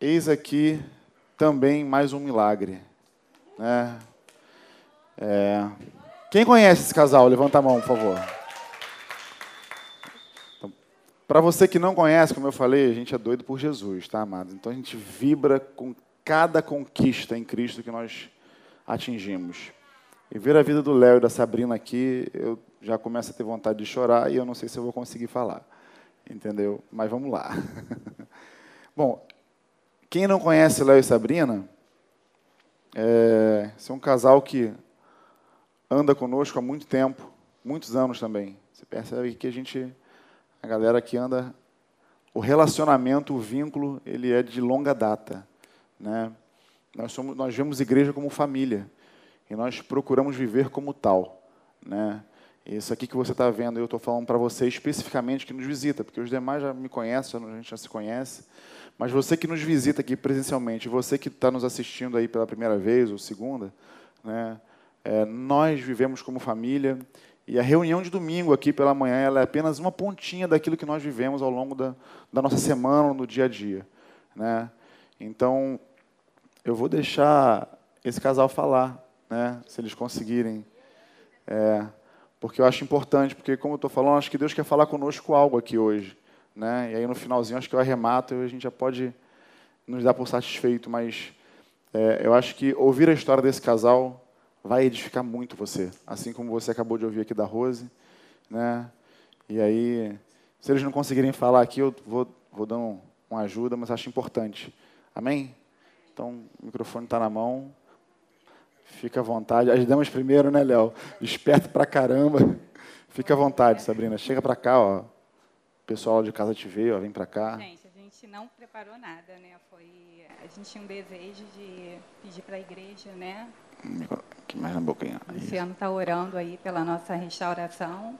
eis aqui também mais um milagre. Né? É... Quem conhece esse casal? Levanta a mão, por favor. Então, Para você que não conhece, como eu falei, a gente é doido por Jesus, tá, amados? Então a gente vibra com cada conquista em Cristo que nós atingimos. E ver a vida do Léo e da Sabrina aqui, eu já começo a ter vontade de chorar e eu não sei se eu vou conseguir falar. Entendeu? Mas vamos lá. Bom, quem não conhece Léo e Sabrina, é, é um casal que anda conosco há muito tempo, muitos anos também. Você percebe que a gente, a galera que anda, o relacionamento, o vínculo, ele é de longa data, né? Nós somos, nós vemos igreja como família e nós procuramos viver como tal, né? Isso aqui que você está vendo, eu estou falando para você especificamente que nos visita, porque os demais já me conhecem, a gente já se conhece. Mas você que nos visita aqui presencialmente, você que está nos assistindo aí pela primeira vez ou segunda, né? É, nós vivemos como família e a reunião de domingo aqui pela manhã ela é apenas uma pontinha daquilo que nós vivemos ao longo da, da nossa semana, no dia a dia, né? Então eu vou deixar esse casal falar, né? Se eles conseguirem. É, porque eu acho importante, porque como eu estou falando, acho que Deus quer falar conosco algo aqui hoje, né? E aí no finalzinho acho que eu arremato e a gente já pode nos dar por satisfeito, mas é, eu acho que ouvir a história desse casal vai edificar muito você, assim como você acabou de ouvir aqui da Rose, né? E aí, se eles não conseguirem falar aqui, eu vou, vou dar um, uma ajuda, mas acho importante. Amém? Então, o microfone está na mão. Fica à vontade. As damas primeiro, né, Léo? Esperto pra caramba. Fica à vontade, Sabrina. Chega pra cá, ó. O pessoal de casa te vê, ó. Vem pra cá. Gente, a gente não preparou nada, né? Foi a gente tinha um desejo de pedir para a igreja, né? Aqui mais na boquinha. O Luciano está orando aí pela nossa restauração.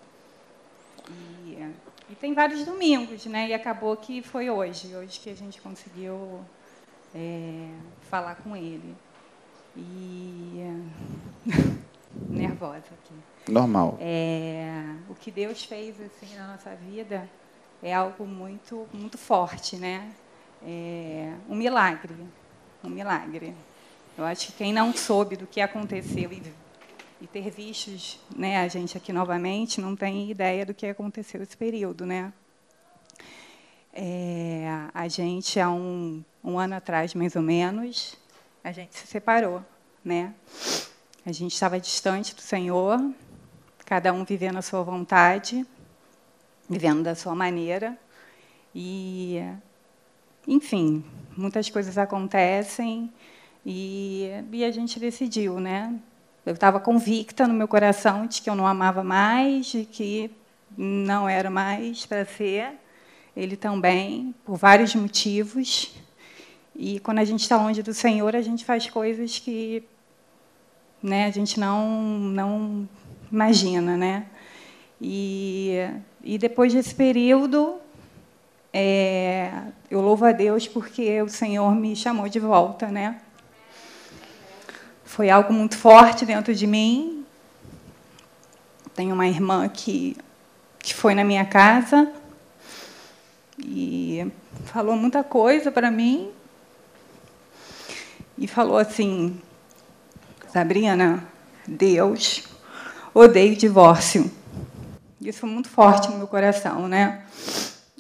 E, e tem vários domingos, né? E acabou que foi hoje, hoje que a gente conseguiu é, falar com ele. E nervosa aqui. Normal. É, o que Deus fez assim na nossa vida é algo muito muito forte, né? É um milagre, um milagre. Eu acho que quem não soube do que aconteceu e, e ter visto né, a gente aqui novamente não tem ideia do que aconteceu esse período, né? É, a gente há um, um ano atrás, mais ou menos, a gente se separou, né? A gente estava distante do Senhor, cada um vivendo a sua vontade, vivendo da sua maneira. E, enfim, muitas coisas acontecem e, e a gente decidiu, né? Eu estava convicta no meu coração de que eu não amava mais, de que não era mais para ser. Ele também, por vários motivos. E quando a gente está longe do Senhor, a gente faz coisas que né, a gente não, não imagina. Né? E, e depois desse período, é, eu louvo a Deus porque o Senhor me chamou de volta. Né? Foi algo muito forte dentro de mim. Tenho uma irmã que, que foi na minha casa e falou muita coisa para mim. E falou assim: Sabrina, Deus odeia o divórcio. Isso foi muito forte no meu coração, né?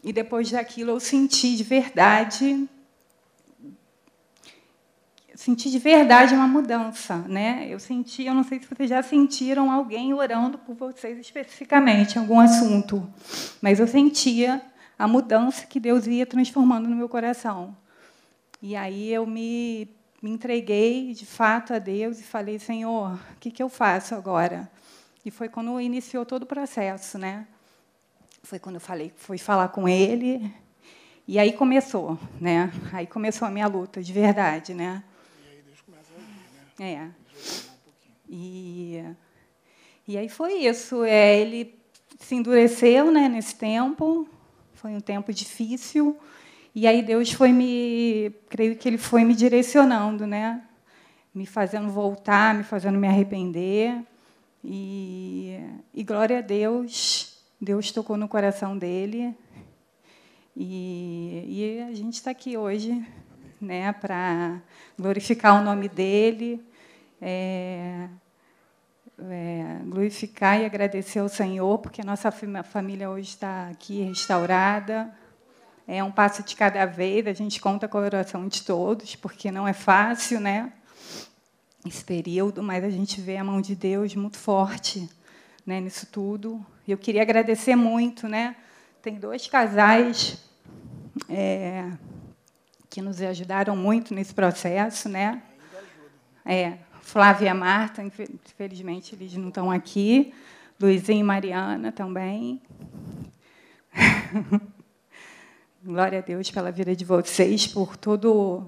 E depois daquilo eu senti de verdade senti de verdade uma mudança, né? Eu senti, eu não sei se vocês já sentiram alguém orando por vocês especificamente em algum assunto, mas eu sentia a mudança que Deus ia transformando no meu coração. E aí eu me, me entreguei de fato a Deus e falei, Senhor, o que, que eu faço agora? E foi quando iniciou todo o processo, né? Foi quando eu falei, fui falar com Ele. E aí começou, né? Aí começou a minha luta, de verdade, né? É. E, e aí foi isso. É, ele se endureceu né, nesse tempo, foi um tempo difícil. E aí Deus foi me, creio que ele foi me direcionando, né? Me fazendo voltar, me fazendo me arrepender. E, e glória a Deus, Deus tocou no coração dele. E, e a gente está aqui hoje né, para glorificar o nome dele, é, é, glorificar e agradecer ao Senhor, porque a nossa família hoje está aqui restaurada. É um passo de cada vez, a gente conta a oração de todos, porque não é fácil, né? Esse período, mas a gente vê a mão de Deus muito forte né, nisso tudo. Eu queria agradecer muito, né? Tem dois casais é, que nos ajudaram muito nesse processo, né? É, Flávia e Marta, infelizmente eles não estão aqui. Luizinho e Mariana também. Glória a Deus pela vida de vocês, por todo,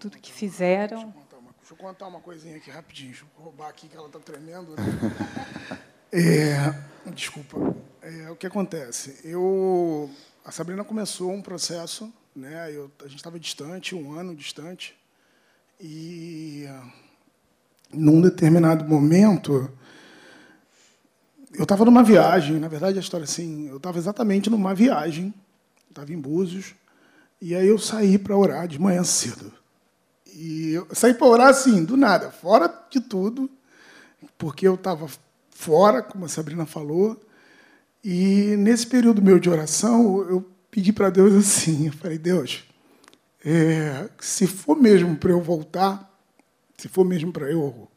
tudo que fizeram. Deixa eu, uma, deixa eu, contar uma coisinha aqui rapidinho. Deixa eu roubar aqui que ela está tremendo. Né? é, desculpa. É, o que acontece? Eu, a Sabrina começou um processo, né? Eu, a gente estava distante, um ano distante, e num determinado momento eu estava numa viagem, na verdade a história é assim, eu estava exatamente numa viagem estava em Búzios, e aí eu saí para orar de manhã cedo. E eu saí para orar assim, do nada, fora de tudo, porque eu estava fora, como a Sabrina falou, e nesse período meu de oração, eu pedi para Deus assim, eu falei, Deus, é, se for mesmo para eu voltar, se for mesmo para eu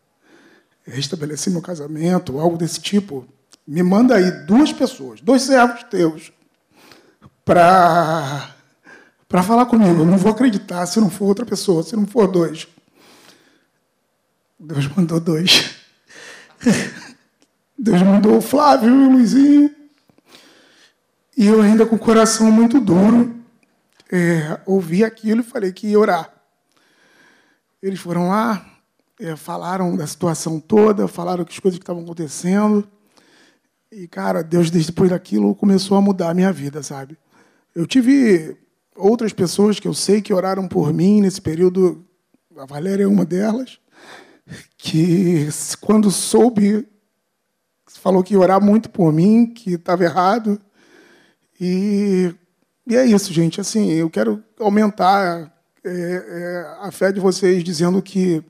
restabelecer meu casamento, algo desse tipo, me manda aí duas pessoas, dois servos teus, para para falar comigo. Eu não vou acreditar se não for outra pessoa, se não for dois. Deus mandou dois. Deus mandou o Flávio e o Luizinho. E eu ainda com o coração muito duro, é, ouvi aquilo e falei que ia orar. Eles foram lá, é, falaram da situação toda, falaram que as coisas que estavam acontecendo. E, cara, Deus, depois daquilo, começou a mudar a minha vida, sabe? Eu tive outras pessoas que eu sei que oraram por mim nesse período, a Valéria é uma delas, que quando soube, falou que ia orar muito por mim, que estava errado. E, e é isso, gente. Assim, eu quero aumentar é, é, a fé de vocês dizendo que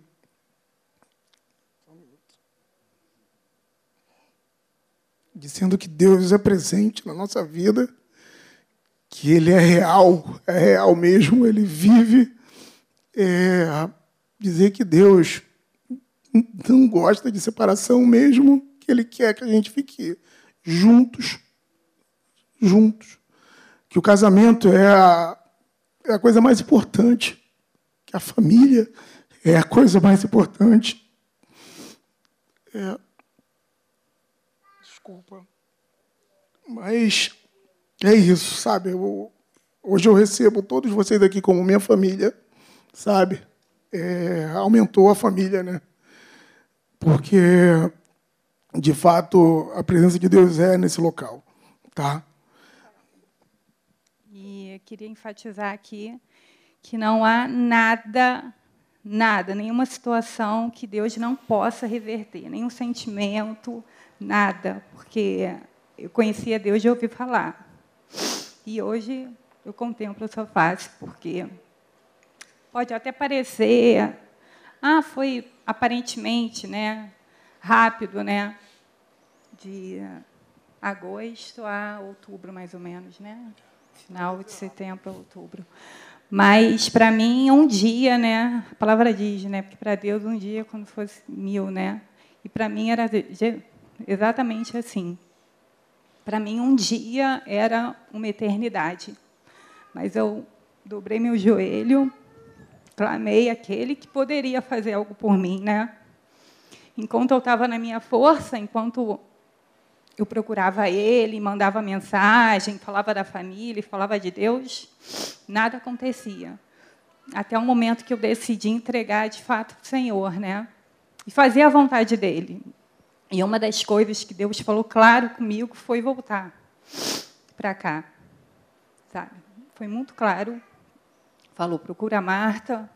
dizendo que Deus é presente na nossa vida que ele é real, é real mesmo, ele vive. É, dizer que Deus não gosta de separação mesmo, que ele quer que a gente fique juntos, juntos. Que o casamento é a, é a coisa mais importante, que a família é a coisa mais importante. É, desculpa. Mas é isso, sabe? Eu, hoje eu recebo todos vocês aqui como minha família, sabe? É, aumentou a família, né? Porque, de fato, a presença de Deus é nesse local, tá? E eu queria enfatizar aqui que não há nada, nada, nenhuma situação que Deus não possa reverter, nenhum sentimento, nada, porque eu conhecia Deus de ouvir falar. E hoje eu contemplo a sua face, porque pode até parecer, ah, foi aparentemente, né, rápido, né, de agosto a outubro, mais ou menos, né, final de setembro a outubro. Mas para mim um dia, né, a palavra diz, né, porque para Deus um dia quando fosse mil, né, e para mim era exatamente assim. Para mim, um dia era uma eternidade. Mas eu dobrei meu joelho, clamei aquele que poderia fazer algo por mim, né? Enquanto eu estava na minha força, enquanto eu procurava ele, mandava mensagem, falava da família, falava de Deus, nada acontecia. Até o momento que eu decidi entregar de fato o Senhor, né? E fazer a vontade dele. E uma das coisas que Deus falou claro comigo foi voltar para cá. Sabe? Foi muito claro. Falou: procura a Marta,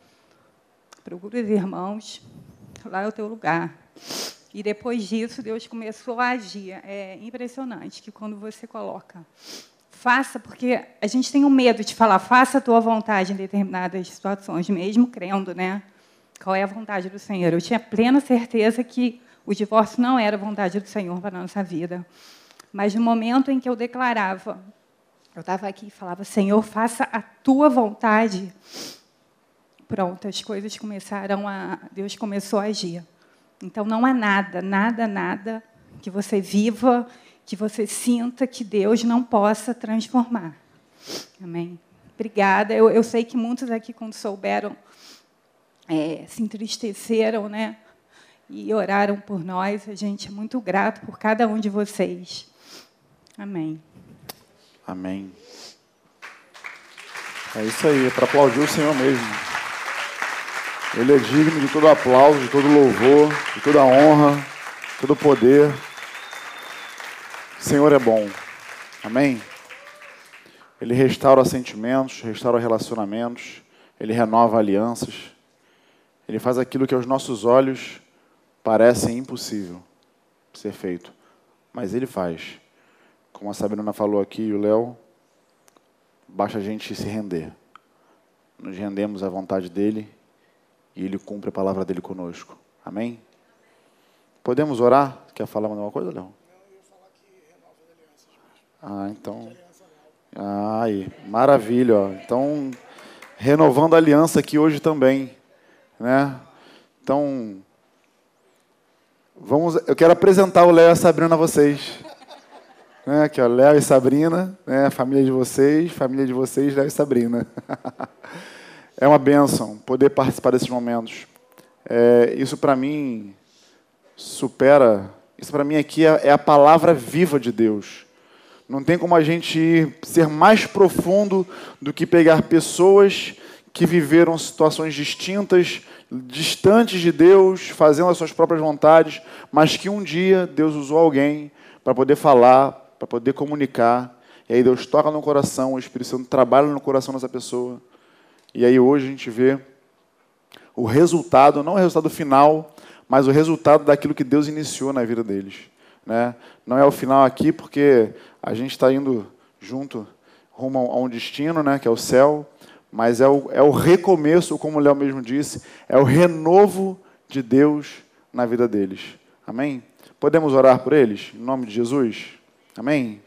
procura os irmãos, lá é o teu lugar. E depois disso, Deus começou a agir. É impressionante que quando você coloca faça, porque a gente tem um medo de falar, faça a tua vontade em determinadas situações, mesmo crendo, né? Qual é a vontade do Senhor? Eu tinha plena certeza que o divórcio não era vontade do Senhor para a nossa vida. Mas no momento em que eu declarava, eu estava aqui e falava, Senhor, faça a tua vontade. Pronto, as coisas começaram a. Deus começou a agir. Então não há nada, nada, nada que você viva, que você sinta que Deus não possa transformar. Amém. Obrigada. Eu, eu sei que muitos aqui, quando souberam, é, se entristeceram, né? E oraram por nós. A gente é muito grato por cada um de vocês. Amém. Amém. É isso aí, é para aplaudir o Senhor mesmo. Ele é digno de todo aplauso, de todo louvor, de toda honra, de todo poder. O Senhor é bom. Amém? Ele restaura sentimentos, restaura relacionamentos, ele renova alianças. Ele faz aquilo que aos nossos olhos parece impossível ser feito, mas ele faz. Como a Sabrina falou aqui o Léo, basta a gente se render. Nos rendemos à vontade dele e ele cumpre a palavra dele conosco. Amém? Podemos orar? Quer falar mais alguma coisa, Léo? Ah, então. Ah, aí, maravilha. Então, renovando a aliança aqui hoje também. Né? Então, vamos, eu quero apresentar o Léo e a Sabrina a vocês. Né? Aqui, ó, Léo e Sabrina, né? família de vocês, família de vocês, Léo e Sabrina. é uma bênção poder participar desses momentos. É, isso para mim supera, isso para mim aqui é, é a palavra viva de Deus. Não tem como a gente ser mais profundo do que pegar pessoas que viveram situações distintas, distantes de Deus, fazendo as suas próprias vontades, mas que um dia Deus usou alguém para poder falar, para poder comunicar. E aí Deus toca no coração, o Espírito Santo trabalha no coração dessa pessoa. E aí hoje a gente vê o resultado, não o resultado final, mas o resultado daquilo que Deus iniciou na vida deles. Né? Não é o final aqui, porque a gente está indo junto rumo a um destino, né, que é o céu, mas é o, é o recomeço, como o Léo mesmo disse, é o renovo de Deus na vida deles. Amém? Podemos orar por eles? Em nome de Jesus? Amém?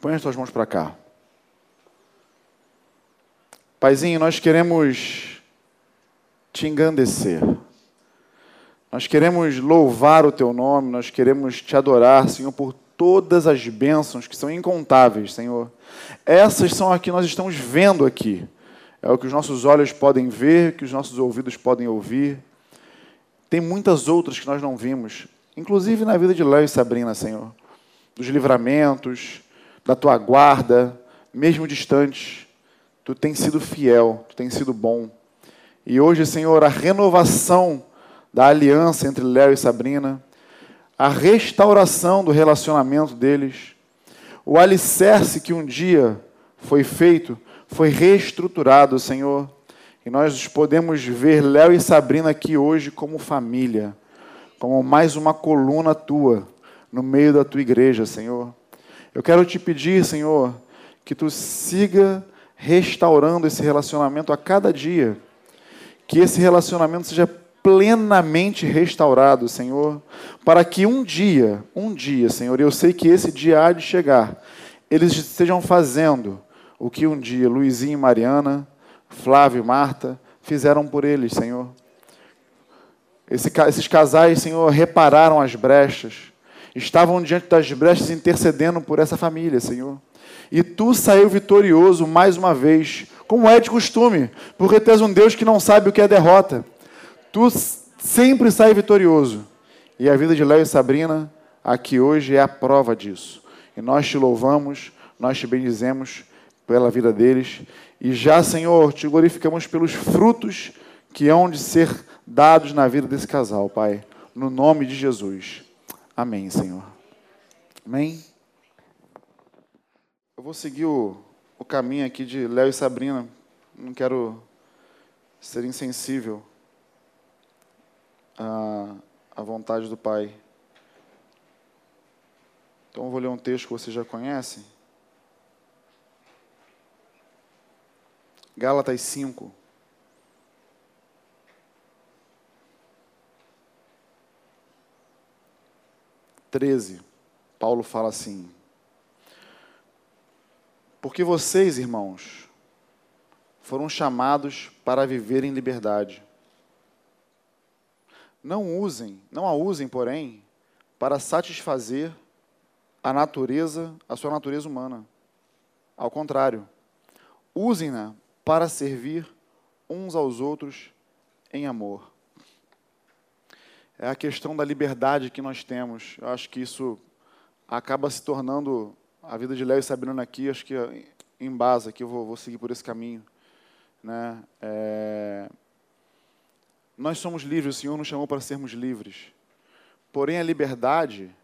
Põe as tuas mãos para cá. Paizinho, nós queremos te engrandecer. Nós queremos louvar o teu nome, nós queremos te adorar, Senhor, por todas as bênçãos que são incontáveis, Senhor. Essas são as que nós estamos vendo aqui. É o que os nossos olhos podem ver, que os nossos ouvidos podem ouvir. Tem muitas outras que nós não vimos, inclusive na vida de Léo e Sabrina, Senhor. Dos livramentos, da tua guarda, mesmo distantes. Tu tens sido fiel, tu tens sido bom. E hoje, Senhor, a renovação da aliança entre Léo e Sabrina, a restauração do relacionamento deles, o alicerce que um dia foi feito, foi reestruturado, Senhor. E nós podemos ver Léo e Sabrina aqui hoje como família, como mais uma coluna tua no meio da tua igreja, Senhor. Eu quero te pedir, Senhor, que tu siga restaurando esse relacionamento a cada dia. Que esse relacionamento seja plenamente restaurado, Senhor, para que um dia, um dia, Senhor, eu sei que esse dia há de chegar, eles estejam fazendo o que um dia Luizinho e Mariana, Flávio e Marta fizeram por eles, Senhor. Esse, esses casais, Senhor, repararam as brechas, estavam diante das brechas intercedendo por essa família, Senhor. E tu saiu vitorioso mais uma vez, como é de costume, porque tu és um Deus que não sabe o que é derrota. Tu sempre sai vitorioso. E a vida de Léo e Sabrina aqui hoje é a prova disso. E nós te louvamos, nós te bendizemos pela vida deles. E já, Senhor, te glorificamos pelos frutos que hão de ser dados na vida desse casal, Pai. No nome de Jesus. Amém, Senhor. Amém. Eu vou seguir o, o caminho aqui de Léo e Sabrina. Não quero ser insensível a, a vontade do Pai. Então eu vou ler um texto que você já conhece. Gálatas 5. Treze, Paulo fala assim: Porque vocês, irmãos, foram chamados para viver em liberdade. Não usem, não a usem, porém, para satisfazer a natureza, a sua natureza humana. Ao contrário, usem-na para servir uns aos outros em amor. É a questão da liberdade que nós temos. Eu acho que isso acaba se tornando a vida de Léo e Sabrina aqui, acho que em base aqui eu vou, vou seguir por esse caminho. Né? É... Nós somos livres, o Senhor nos chamou para sermos livres. Porém, a liberdade,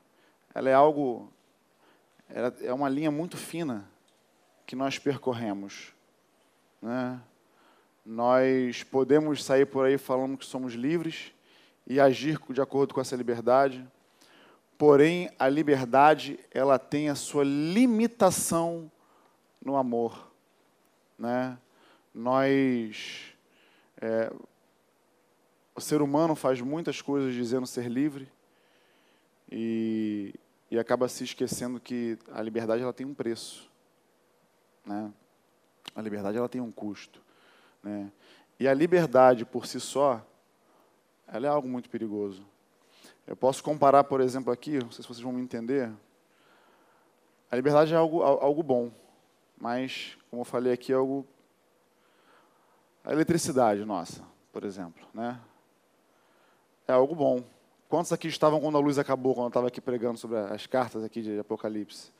ela é algo, ela é uma linha muito fina que nós percorremos. Né? Nós podemos sair por aí falando que somos livres e agir de acordo com essa liberdade. Porém, a liberdade ela tem a sua limitação no amor, né? Nós, é, o ser humano faz muitas coisas dizendo ser livre e, e acaba se esquecendo que a liberdade ela tem um preço, né? A liberdade ela tem um custo, né? E a liberdade por si só, ela é algo muito perigoso. Eu posso comparar, por exemplo, aqui, não sei se vocês vão me entender. A liberdade é algo, algo bom, mas, como eu falei aqui, é algo. A eletricidade nossa, por exemplo, né? É algo bom. Quantos aqui estavam quando a luz acabou, quando eu estava aqui pregando sobre as cartas aqui de Apocalipse?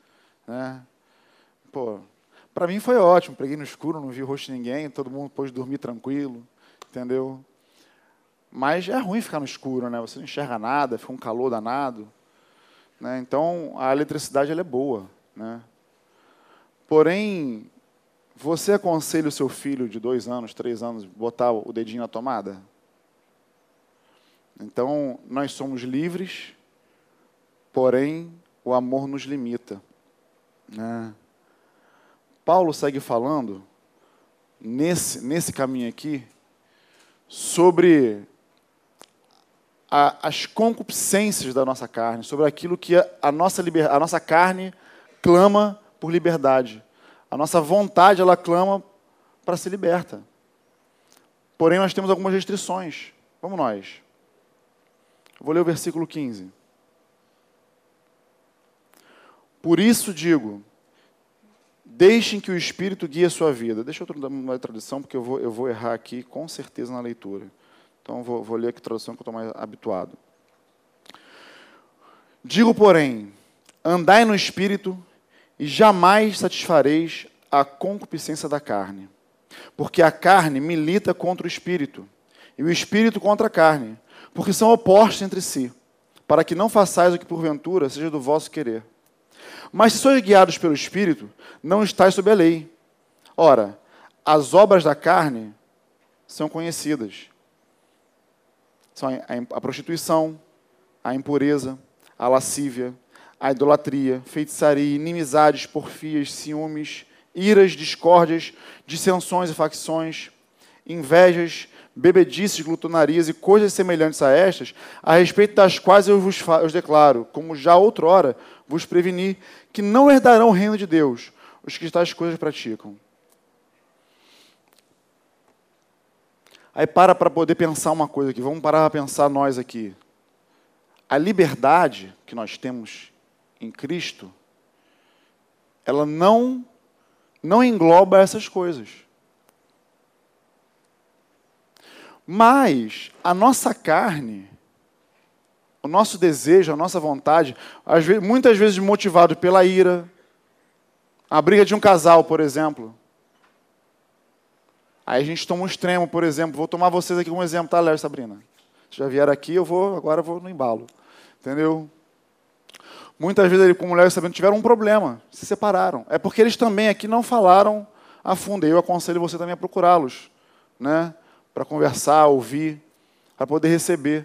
Né? Pô, para mim foi ótimo. Preguei no escuro, não vi o rosto de ninguém, todo mundo pôde dormir tranquilo, entendeu? Mas é ruim ficar no escuro, né? Você não enxerga nada, fica um calor danado. Né? Então, a eletricidade ela é boa. Né? Porém, você aconselha o seu filho de dois anos, três anos, botar o dedinho na tomada? Então, nós somos livres, porém, o amor nos limita. Né? Paulo segue falando, nesse, nesse caminho aqui, sobre a, as concupiscências da nossa carne, sobre aquilo que a, a, nossa, liber, a nossa carne clama por liberdade. A nossa vontade, ela clama para ser liberta. Porém, nós temos algumas restrições. Vamos nós. Eu vou ler o versículo 15. Por isso digo, deixem que o Espírito guie a sua vida. Deixa eu dar uma tradução, porque eu vou, eu vou errar aqui com certeza na leitura. Então, vou, vou ler aqui a tradução que eu estou mais habituado. Digo, porém, andai no espírito e jamais satisfareis a concupiscência da carne. Porque a carne milita contra o espírito, e o espírito contra a carne, porque são opostos entre si, para que não façais o que porventura seja do vosso querer. Mas se sois guiados pelo espírito, não estáis sob a lei. Ora, as obras da carne são conhecidas são a prostituição, a impureza, a lascívia, a idolatria, feitiçaria, inimizades, porfias, ciúmes, iras, discórdias, dissensões e facções, invejas, bebedices, glutonarias e coisas semelhantes a estas, a respeito das quais eu vos eu declaro, como já outrora vos preveni, que não herdarão o reino de Deus os que tais coisas praticam. Aí para para poder pensar uma coisa aqui. Vamos parar para pensar nós aqui. A liberdade que nós temos em Cristo, ela não não engloba essas coisas. Mas a nossa carne, o nosso desejo, a nossa vontade, muitas vezes motivado pela ira, a briga de um casal, por exemplo. Aí a gente toma um extremo, por exemplo. Vou tomar vocês aqui como exemplo, tá, Léo e Sabrina? Já vieram aqui, eu vou, agora eu vou no embalo. Entendeu? Muitas vezes, como Léo e Sabrina, tiveram um problema, se separaram. É porque eles também aqui não falaram a fundo. Eu aconselho você também a procurá-los, né? Para conversar, ouvir, para poder receber.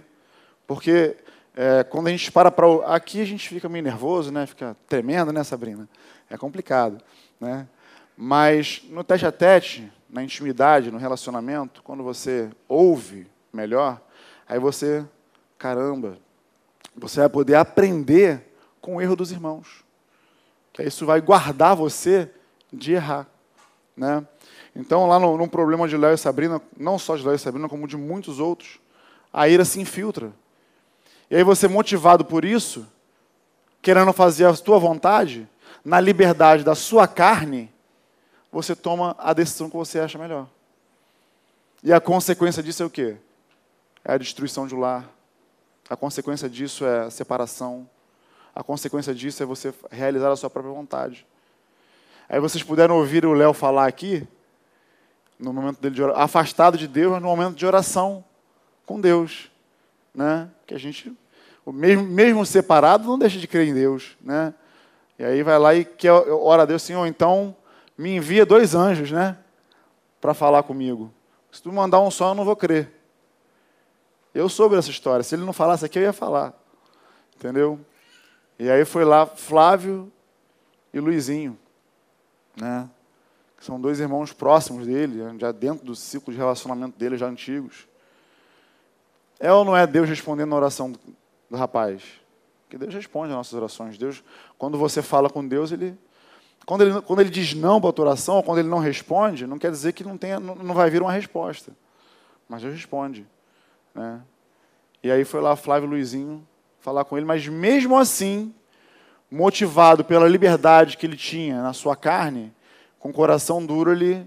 Porque é, quando a gente para para. Aqui a gente fica meio nervoso, né? Fica tremendo, né, Sabrina? É complicado, né? Mas no teste a tete, na intimidade, no relacionamento, quando você ouve melhor, aí você, caramba, você vai poder aprender com o erro dos irmãos. Que isso vai guardar você de errar. Né? Então, lá no, problema de Léo e Sabrina, não só de Léo e Sabrina, como de muitos outros, a ira se infiltra. E aí você, motivado por isso, querendo fazer a sua vontade, na liberdade da sua carne, você toma a decisão que você acha melhor. E a consequência disso é o quê? É a destruição de um lar. A consequência disso é a separação. A consequência disso é você realizar a sua própria vontade. Aí vocês puderam ouvir o Léo falar aqui, no momento dele de oração, afastado de Deus, mas no momento de oração com Deus. Né? Que a gente, mesmo, mesmo separado, não deixa de crer em Deus. Né? E aí vai lá e quer, ora a Deus, Senhor, então me envia dois anjos, né? Para falar comigo. Se tu mandar um só, eu não vou crer. Eu soube dessa história. Se ele não falasse aqui, eu ia falar. Entendeu? E aí foi lá Flávio e Luizinho, né? São dois irmãos próximos dele, já dentro do ciclo de relacionamento dele, já antigos. É ou não é Deus respondendo a oração do rapaz? Porque Deus responde às nossas orações. Deus, quando você fala com Deus, ele quando ele, quando ele diz não para a tua oração, ou quando ele não responde, não quer dizer que não, tenha, não, não vai vir uma resposta. Mas Deus responde. Né? E aí foi lá Flávio Luizinho falar com ele, mas mesmo assim, motivado pela liberdade que ele tinha na sua carne, com o coração duro, ele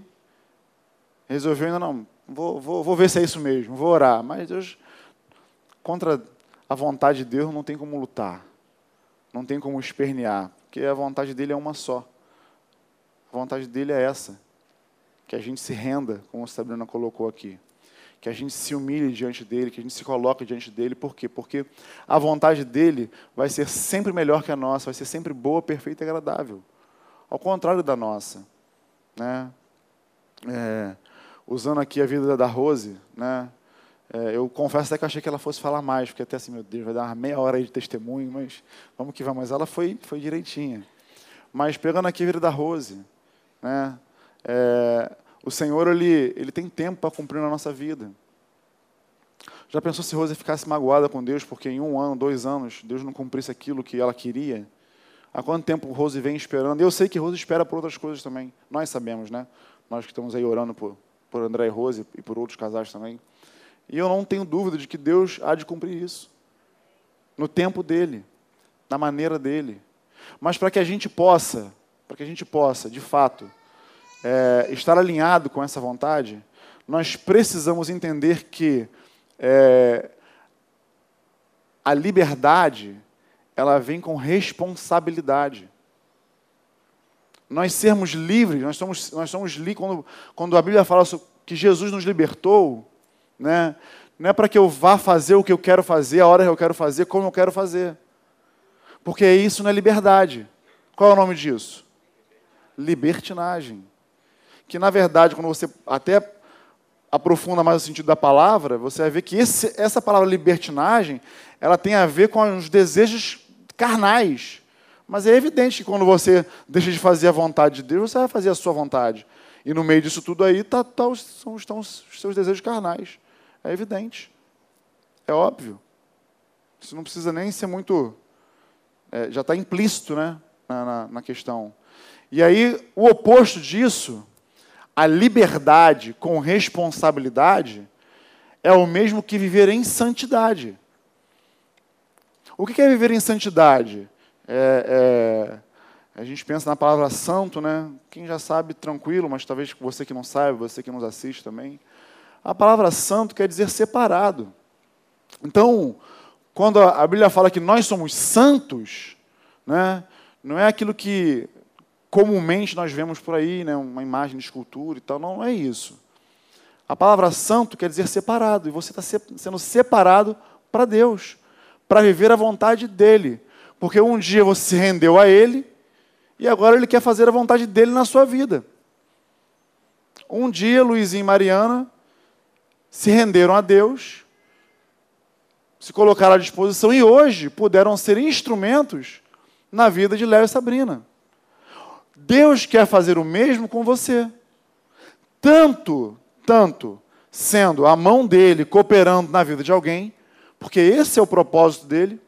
resolveu ainda não, vou, vou, vou ver se é isso mesmo, vou orar. Mas Deus, contra a vontade de Deus, não tem como lutar, não tem como espernear, porque a vontade dele é uma só. A vontade dele é essa: que a gente se renda, como a Sabrina colocou aqui. Que a gente se humilhe diante dele, que a gente se coloque diante dele. Por quê? Porque a vontade dele vai ser sempre melhor que a nossa, vai ser sempre boa, perfeita e agradável. Ao contrário da nossa. Né? É, usando aqui a vida da Rose, né? É, eu confesso até que achei que ela fosse falar mais, porque até assim, meu Deus, vai dar uma meia hora aí de testemunho, mas vamos que vamos. Mas ela foi, foi direitinha. Mas pegando aqui a vida da Rose, né? É, o Senhor ele, ele tem tempo para cumprir na nossa vida. Já pensou se Rose ficasse magoada com Deus porque em um ano, dois anos, Deus não cumprisse aquilo que ela queria? Há quanto tempo Rose vem esperando? Eu sei que Rose espera por outras coisas também. Nós sabemos, né? Nós que estamos aí orando por, por André e Rose e por outros casais também. E eu não tenho dúvida de que Deus há de cumprir isso. No tempo dele, na maneira dele. Mas para que a gente possa para que a gente possa, de fato, é, estar alinhado com essa vontade, nós precisamos entender que é, a liberdade ela vem com responsabilidade. Nós sermos livres, nós somos, nós somos livres, quando, quando a Bíblia fala que Jesus nos libertou, né, não é para que eu vá fazer o que eu quero fazer, a hora que eu quero fazer, como eu quero fazer. Porque isso não é liberdade. Qual é o nome disso? libertinagem. Que, na verdade, quando você até aprofunda mais o sentido da palavra, você vai ver que esse, essa palavra libertinagem ela tem a ver com os desejos carnais. Mas é evidente que quando você deixa de fazer a vontade de Deus, você vai fazer a sua vontade. E no meio disso tudo aí tá, tá, são, estão os seus desejos carnais. É evidente. É óbvio. Isso não precisa nem ser muito. É, já está implícito né, na, na, na questão. E aí, o oposto disso, a liberdade com responsabilidade, é o mesmo que viver em santidade. O que é viver em santidade? É, é, a gente pensa na palavra santo, né? Quem já sabe, tranquilo, mas talvez você que não sabe, você que nos assiste também. A palavra santo quer dizer separado. Então, quando a Bíblia fala que nós somos santos, né, não é aquilo que comumente nós vemos por aí, né, uma imagem de escultura e tal. Não, não é isso. A palavra santo quer dizer separado, e você está sendo separado para Deus, para viver a vontade dEle. Porque um dia você se rendeu a Ele, e agora Ele quer fazer a vontade dEle na sua vida. Um dia, Luizinho e Mariana se renderam a Deus, se colocaram à disposição, e hoje puderam ser instrumentos na vida de Léo e Sabrina. Deus quer fazer o mesmo com você. tanto, tanto sendo a mão dele cooperando na vida de alguém, porque esse é o propósito dele,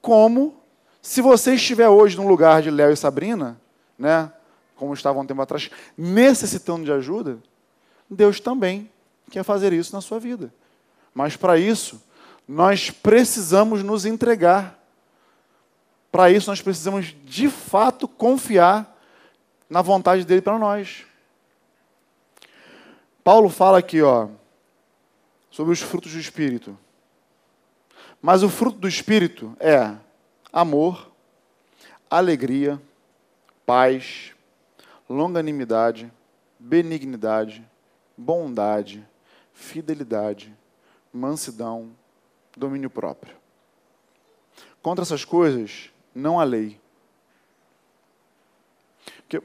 como se você estiver hoje num lugar de Léo e Sabrina, né, como estavam um tempo atrás, necessitando de ajuda, Deus também quer fazer isso na sua vida. Mas para isso, nós precisamos nos entregar. Para isso, nós precisamos de fato confiar na vontade dele para nós. Paulo fala aqui, ó, sobre os frutos do Espírito. Mas o fruto do Espírito é amor, alegria, paz, longanimidade, benignidade, bondade, fidelidade, mansidão, domínio próprio. Contra essas coisas não há lei. Porque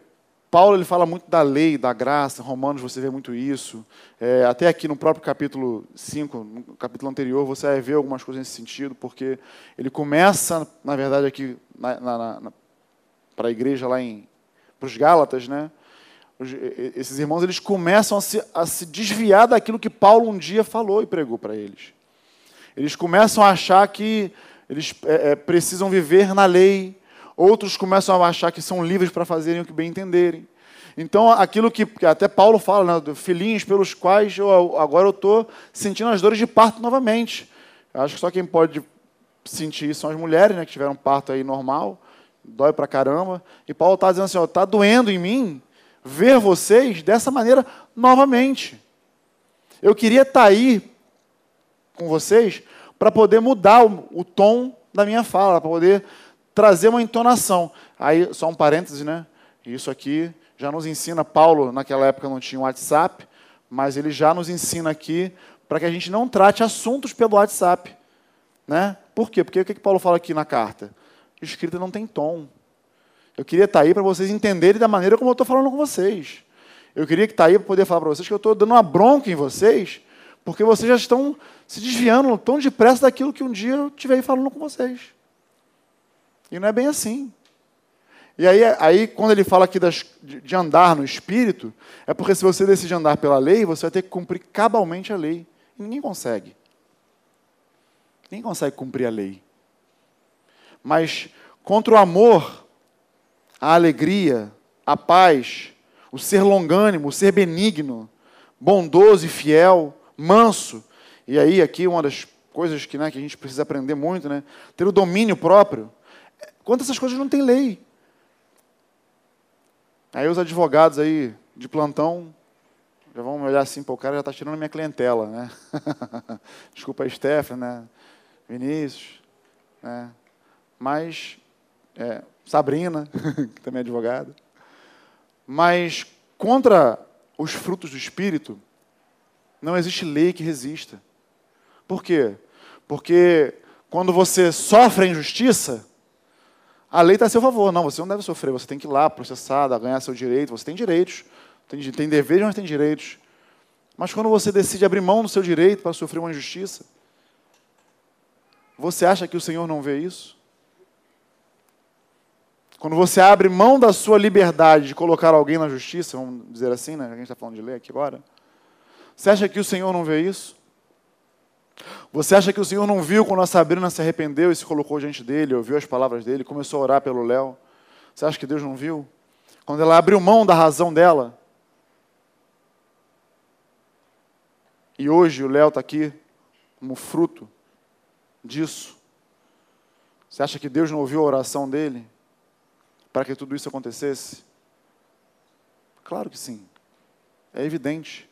Paulo ele fala muito da lei, da graça, Romanos você vê muito isso. É, até aqui no próprio capítulo 5, no capítulo anterior, você vai ver algumas coisas nesse sentido, porque ele começa, na verdade, aqui para a igreja lá em para os Gálatas, né? esses irmãos eles começam a se, a se desviar daquilo que Paulo um dia falou e pregou para eles. Eles começam a achar que eles é, é, precisam viver na lei, outros começam a achar que são livres para fazerem o que bem entenderem. Então, aquilo que, até Paulo fala, né, filhinhos pelos quais eu, agora eu estou sentindo as dores de parto novamente. Eu acho que só quem pode sentir isso são as mulheres, né, que tiveram parto aí normal, dói para caramba. E Paulo está dizendo assim: está doendo em mim ver vocês dessa maneira novamente. Eu queria estar tá aí com vocês para poder mudar o, o, tom da minha fala, para poder trazer uma entonação. Aí, só um parêntese, né? Isso aqui já nos ensina, Paulo, naquela época não tinha WhatsApp, mas ele já nos ensina aqui para que a gente não trate assuntos pelo WhatsApp. Né? Por quê? Porque o que, que Paulo fala aqui na carta? Escrita não tem tom. Eu queria estar aí para vocês entenderem da maneira como eu estou falando com vocês. Eu queria estar tá aí para poder falar para vocês que eu estou dando uma bronca em vocês, porque vocês já estão se desviando tão depressa daquilo que um dia eu estiver falando com vocês. E não é bem assim. E aí, aí quando ele fala aqui das, de andar no espírito, é porque se você decide andar pela lei, você vai ter que cumprir cabalmente a lei. E ninguém consegue. Ninguém consegue cumprir a lei. Mas contra o amor, a alegria, a paz, o ser longânimo, o ser benigno, bondoso e fiel, manso, e aí, aqui, uma das coisas que, né, que a gente precisa aprender muito, né? Ter o domínio próprio. Quantas essas coisas não tem lei? Aí os advogados aí de plantão já vão olhar assim, pô, o cara já está tirando a minha clientela, né? Desculpa a Stephanie, né? Vinícius, né? Mas, é, Sabrina, que também é advogada. Mas contra os frutos do Espírito, não existe lei que resista. Por quê? Porque quando você sofre a injustiça, a lei está a seu favor. Não, você não deve sofrer, você tem que ir lá processar, ganhar seu direito. Você tem direitos, tem, tem deveres, mas tem direitos. Mas quando você decide abrir mão do seu direito para sofrer uma injustiça, você acha que o Senhor não vê isso? Quando você abre mão da sua liberdade de colocar alguém na justiça, vamos dizer assim, né? A gente está falando de lei aqui agora. Você acha que o Senhor não vê isso? Você acha que o Senhor não viu quando a Sabrina se arrependeu e se colocou diante dele, ouviu as palavras dele, começou a orar pelo Léo? Você acha que Deus não viu? Quando ela abriu mão da razão dela. E hoje o Léo está aqui como fruto disso. Você acha que Deus não ouviu a oração dele para que tudo isso acontecesse? Claro que sim. É evidente.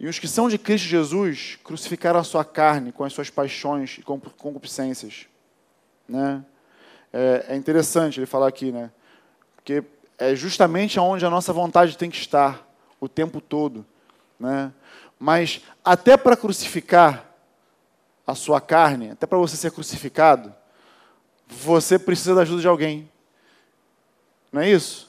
E os que são de Cristo Jesus crucificaram a sua carne com as suas paixões e concupiscências. Né? É, é interessante ele falar aqui, né? porque é justamente onde a nossa vontade tem que estar o tempo todo. Né? Mas até para crucificar a sua carne, até para você ser crucificado, você precisa da ajuda de alguém. Não é isso?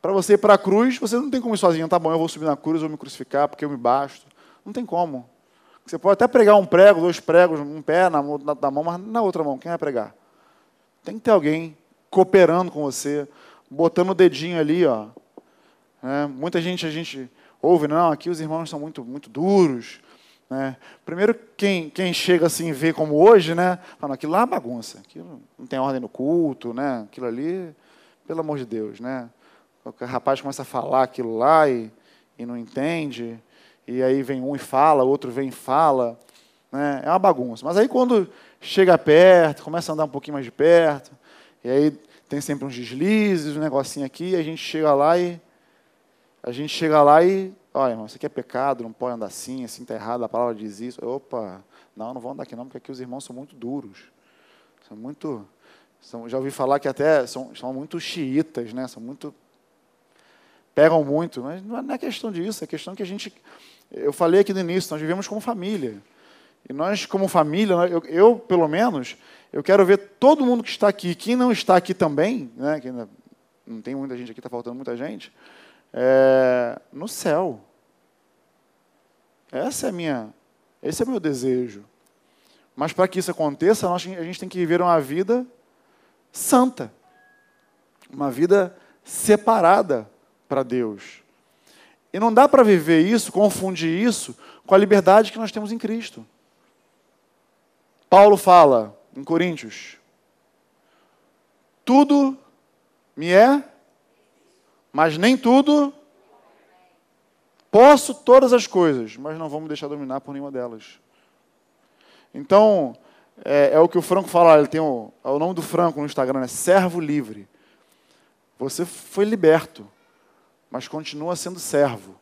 Para você ir para a cruz, você não tem como ir sozinho. Tá bom, eu vou subir na cruz, vou me crucificar porque eu me basto. Não tem como. Você pode até pregar um prego, dois pregos, um pé na, na, na mão, mas na outra mão, quem vai pregar? Tem que ter alguém cooperando com você, botando o dedinho ali, ó, Né? Muita gente a gente ouve, não, aqui os irmãos são muito, muito duros. Né? Primeiro, quem, quem chega assim e vê como hoje, né? Fala, aquilo lá é bagunça, aquilo não tem ordem no culto, né? aquilo ali, pelo amor de Deus. Né? O rapaz começa a falar aquilo lá e, e não entende, e aí vem um e fala, outro vem e fala. Né? É uma bagunça. Mas aí quando chega perto, começa a andar um pouquinho mais de perto, e aí tem sempre uns deslizes, um negocinho aqui, e a gente chega lá e a gente chega lá e, olha, irmão, isso aqui é pecado, não pode andar assim, assim está errado, a palavra diz isso. Opa, não, não vou andar aqui não, porque aqui os irmãos são muito duros. São muito. São, já ouvi falar que até são, são muito xiitas, né? São muito. Pegam muito, mas não é questão disso, é questão que a gente. Eu falei aqui no início, nós vivemos como família. E nós, como família, eu, eu, pelo menos, eu quero ver todo mundo que está aqui, quem não está aqui também, né, que ainda não tem muita gente aqui, está faltando muita gente, é, no céu. Essa é minha, esse é o meu desejo. Mas para que isso aconteça, nós, a gente tem que viver uma vida santa, uma vida separada para Deus. E não dá para viver isso, confundir isso com a liberdade que nós temos em Cristo. Paulo fala em Coríntios: tudo me é mas nem tudo. Posso todas as coisas, mas não vou me deixar dominar por nenhuma delas. Então, é, é o que o Franco fala, ele tem o, é o nome do Franco no Instagram, é servo livre. Você foi liberto, mas continua sendo servo.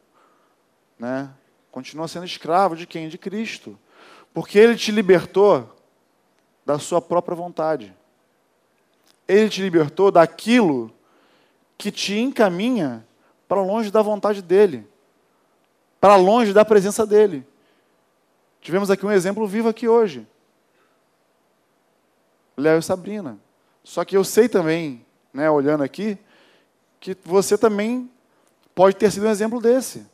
Né? Continua sendo escravo de quem? De Cristo. Porque ele te libertou da sua própria vontade. Ele te libertou daquilo que te encaminha para longe da vontade dele, para longe da presença dele. Tivemos aqui um exemplo vivo aqui hoje. Léo e Sabrina. Só que eu sei também, né, olhando aqui, que você também pode ter sido um exemplo desse.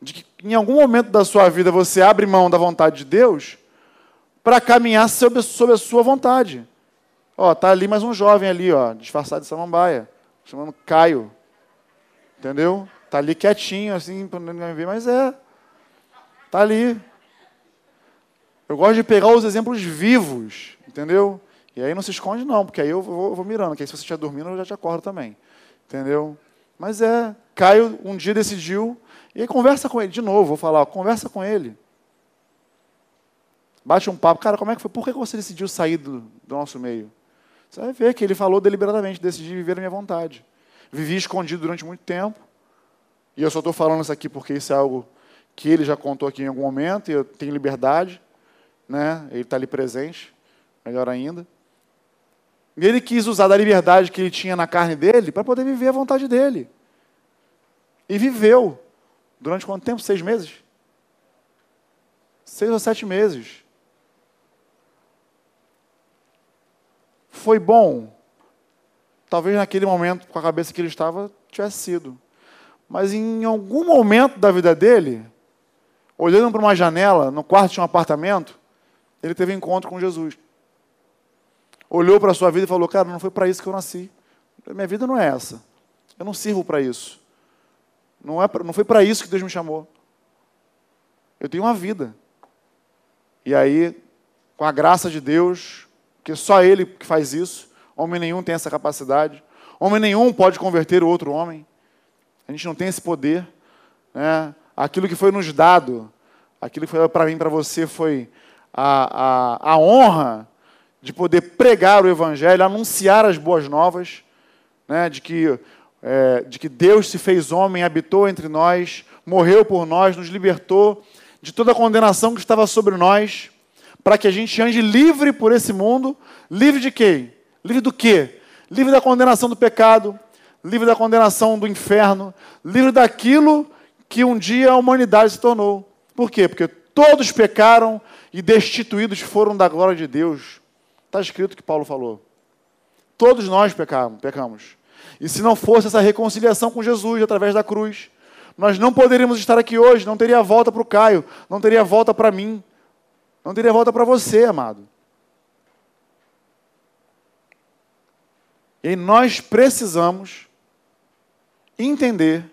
De que em algum momento da sua vida você abre mão da vontade de Deus para caminhar sob, sob a sua vontade. Ó, tá ali mais um jovem ali, ó, disfarçado de samambaia, chamando Caio. Entendeu? Tá ali quietinho, assim, para ninguém ver, mas é. Tá ali. Eu gosto de pegar os exemplos vivos, entendeu? E aí não se esconde, não, porque aí eu vou, vou mirando, porque aí se você estiver dormindo, eu já te acordo também. Entendeu? Mas é, Caio um dia decidiu, e aí conversa com ele, de novo, vou falar, conversa com ele. Bate um papo, cara, como é que foi? Por que você decidiu sair do, do nosso meio? Você vai ver que ele falou deliberadamente, decidi viver a minha vontade. Vivi escondido durante muito tempo. E eu só estou falando isso aqui porque isso é algo que ele já contou aqui em algum momento, e eu tenho liberdade, né? ele está ali presente, melhor ainda. E ele quis usar da liberdade que ele tinha na carne dele para poder viver a vontade dele. E viveu. Durante quanto tempo? Seis meses? Seis ou sete meses. Foi bom? Talvez naquele momento, com a cabeça que ele estava, tivesse sido. Mas em algum momento da vida dele, olhando para uma janela, no quarto de um apartamento, ele teve um encontro com Jesus. Olhou para a sua vida e falou: Cara, não foi para isso que eu nasci. Minha vida não é essa. Eu não sirvo para isso. Não, é pra, não foi para isso que Deus me chamou. Eu tenho uma vida. E aí, com a graça de Deus, porque só ele que faz isso. Homem nenhum tem essa capacidade. Homem nenhum pode converter o outro homem. A gente não tem esse poder. Né? Aquilo que foi nos dado, aquilo que foi para mim, para você, foi a, a, a honra de poder pregar o Evangelho, anunciar as boas novas, né? de, que, é, de que Deus se fez homem, habitou entre nós, morreu por nós, nos libertou de toda a condenação que estava sobre nós para que a gente ande livre por esse mundo. Livre de quê? Livre do quê? Livre da condenação do pecado, livre da condenação do inferno, livre daquilo que um dia a humanidade se tornou. Por quê? Porque todos pecaram e destituídos foram da glória de Deus. Está escrito o que Paulo falou. Todos nós pecamos, pecamos. E se não fosse essa reconciliação com Jesus através da cruz, nós não poderíamos estar aqui hoje, não teria volta para o Caio, não teria volta para mim, não teria volta para você, amado. E nós precisamos entender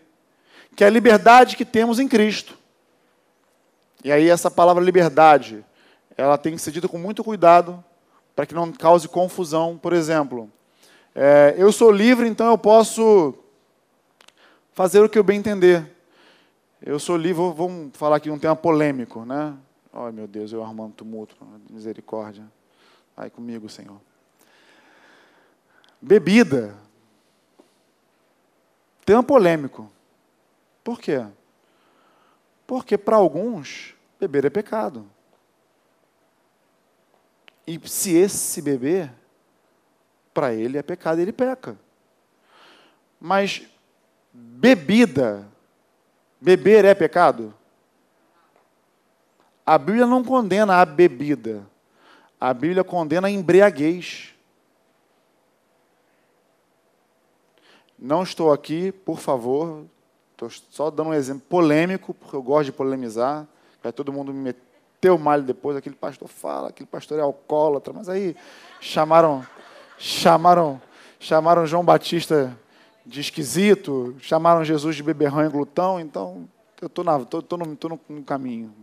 que a liberdade que temos em Cristo. E aí essa palavra liberdade, ela tem que ser dita com muito cuidado para que não cause confusão. Por exemplo, é, eu sou livre, então eu posso fazer o que eu bem entender. Eu sou livre, vamos falar aqui um tema polêmico, né? Ai meu Deus, eu armando tumulto, misericórdia. Vai comigo, Senhor. Bebida. Tema polêmico. Por quê? Porque para alguns, beber é pecado. E se esse beber, para ele é pecado, ele peca. Mas bebida, beber é pecado? A Bíblia não condena a bebida. A Bíblia condena a embriaguez. Não estou aqui, por favor, estou só dando um exemplo polêmico, porque eu gosto de polemizar. Vai todo mundo me meter o malho depois, aquele pastor fala, aquele pastor é alcoólatra, mas aí chamaram, chamaram, chamaram João Batista de esquisito, chamaram Jesus de beberrão e glutão, então eu estou tô, no, tô no caminho.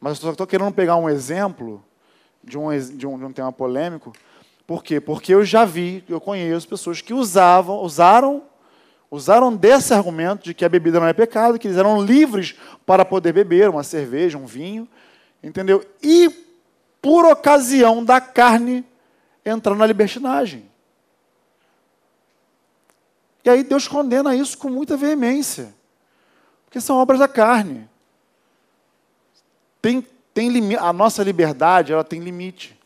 Mas eu estou querendo pegar um exemplo de um, de, um, de um tema polêmico. Por quê? Porque eu já vi, eu conheço pessoas que usavam, usaram, usaram desse argumento de que a bebida não é pecado, que eles eram livres para poder beber uma cerveja, um vinho, entendeu? E por ocasião da carne entrar na libertinagem. E aí Deus condena isso com muita veemência. Porque são obras da carne. Tem, tem a nossa liberdade ela tem limite.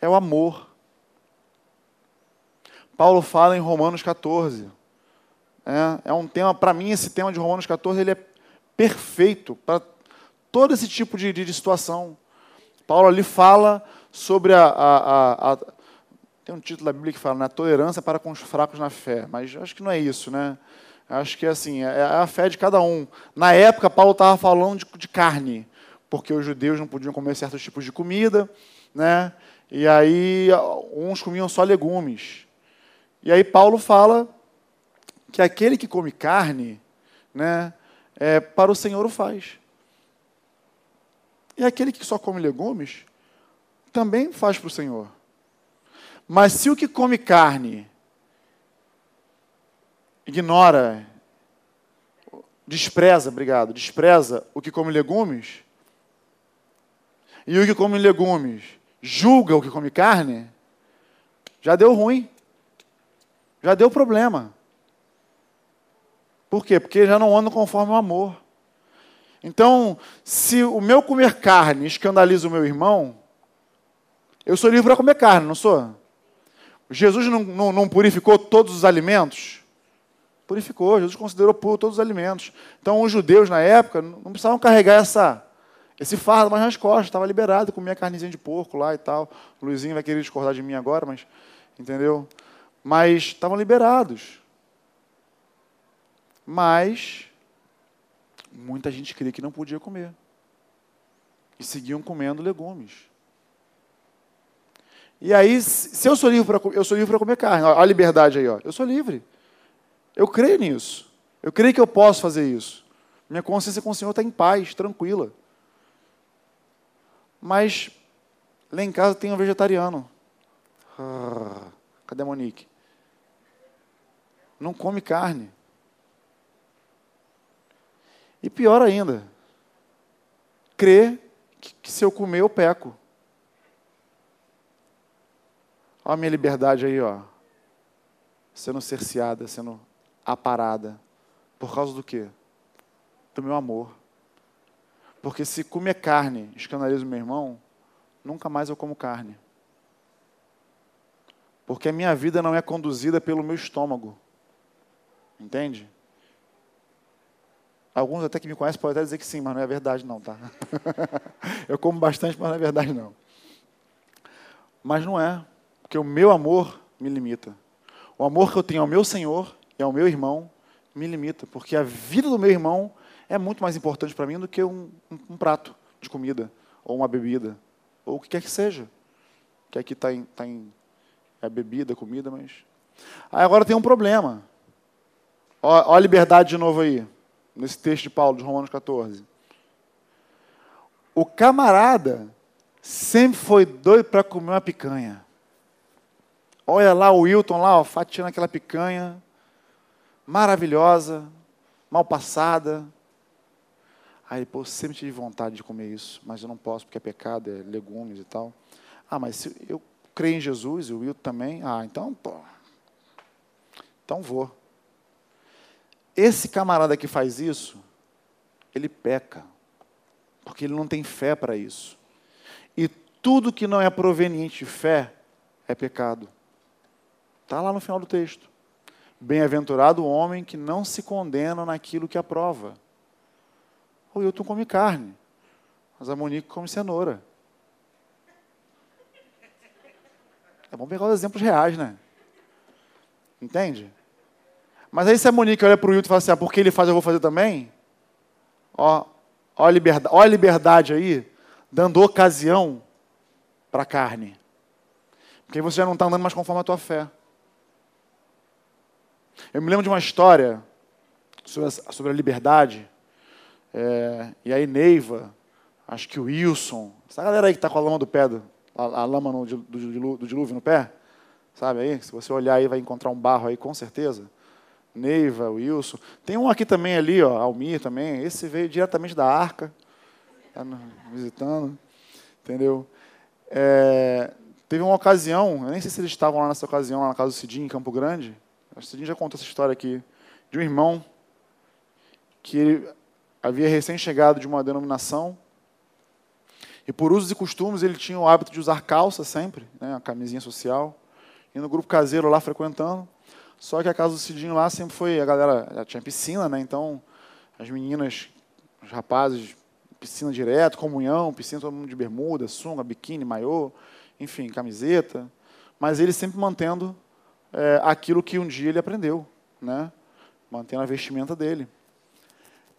É o amor. Paulo fala em Romanos 14. É, é um tema, para mim, esse tema de Romanos 14 ele é perfeito para todo esse tipo de, de, situação. Paulo ali fala sobre a, a, a, a, Tem um título da Bíblia que fala, né? Tolerância para com os fracos na fé. Mas acho que não é isso, né? Acho que assim, é, é a fé de cada um. Na época, Paulo estava falando de, de, carne, porque os judeus não podiam comer certos tipos de comida, né? E aí uns comiam só legumes. E aí Paulo fala que aquele que come carne, né, é, para o Senhor o faz. E aquele que só come legumes também faz para o Senhor. Mas se o que come carne ignora, despreza, obrigado, despreza o que come legumes, e o que come legumes julga o que come carne, já deu ruim. Já deu problema. Por quê? Porque já não ando conforme o amor. Então, se o meu comer carne escandaliza o meu irmão, eu sou livre para comer carne, não sou? Jesus não, não, não purificou todos os alimentos? Purificou, Jesus considerou puro todos os alimentos. Então, os judeus na época não precisavam carregar essa, esse fardo mais nas costas, estava liberado, comia carnezinha de porco lá e tal. O Luizinho vai querer discordar de mim agora, mas, entendeu? Mas estavam liberados. Mas, muita gente cria que não podia comer. E seguiam comendo legumes. E aí, se eu sou livre para eu sou livre para comer carne, olha a liberdade aí, ó. Eu sou livre. Eu creio nisso. Eu creio que eu posso fazer isso. Minha consciência com o Senhor está em paz, tranquila. Mas lá em casa tem um vegetariano. Ah, cadê a Monique? Não come carne. E pior ainda, crê que, que se eu comer eu peco. Olha a minha liberdade aí, ó. Sendo cerceada, sendo a parada. Por causa do quê? Do meu amor. Porque se comer carne escandaliza o meu irmão, nunca mais eu como carne. Porque a minha vida não é conduzida pelo meu estômago. Entende? Alguns até que me conhecem podem até dizer que sim, mas não é verdade não, tá? eu como bastante, mas não é verdade não. Mas não é, porque o meu amor me limita. O amor que eu tenho ao meu Senhor e ao meu irmão me limita, porque a vida do meu irmão é muito mais importante para mim do que um, um, um, prato de comida, ou uma bebida, ou o que quer que seja. Que aqui está em, tá em é bebida, comida, mas. Aí agora tem um problema. Olha a liberdade de novo aí, nesse texto de Paulo, de Romanos 14. O camarada sempre foi doido para comer uma picanha. Olha lá o Wilton lá, ó, fatiando aquela picanha, maravilhosa, mal passada. Aí, pô, sempre tive vontade de comer isso, mas eu não posso porque é pecado, é legumes e tal. Ah, mas se eu creio em Jesus, e o Wilton também, ah, então, pô, então vou. Esse camarada que faz isso, ele peca, porque ele não tem fé para isso. E tudo que não é proveniente de fé é pecado. Está lá no final do texto. Bem-aventurado o homem que não se condena naquilo que aprova. O Wilton come carne, mas a Monique come cenoura. É bom pegar os exemplos reais, né? Entende? Mas aí se a Monique olha para o Wilton e fala assim, ah, porque ele faz, eu vou fazer também? Ó, ó, a liberdade, ó a liberdade aí, dando ocasião para a carne. Porque você já não está andando mais conforme a tua fé. Eu me lembro de uma história sobre a, sobre a liberdade. É, e aí Neiva, acho que o Wilson, essa galera aí que está com a lama do pé, a, a, lama no, do, do, do dilúvio no pé, sabe aí? Se você olhar aí vai encontrar um barro aí com certeza. Neiva, Wilson. Tem um aqui também ali, ó, Almir também. Esse veio diretamente da Arca, tá visitando, entendeu? É, teve uma ocasião, eu nem sei se eles estavam lá nessa ocasião, lá na casa do Cidinho, em Campo Grande. O Cidinho já contou essa história aqui, de um irmão que ele havia recém-chegado de uma denominação e por usos e costumes ele tinha o hábito de usar calça sempre, né, a camisinha social, e no grupo caseiro lá frequentando. Só que a casa do Cidinho lá sempre foi, a galera tinha piscina, né? Então, as meninas, os rapazes, piscina direto, comunhão, piscina todo mundo de bermuda, sunga, biquíni, maiô, enfim, camiseta. Mas ele sempre mantendo é, aquilo que um dia ele aprendeu, né? Mantendo a vestimenta dele.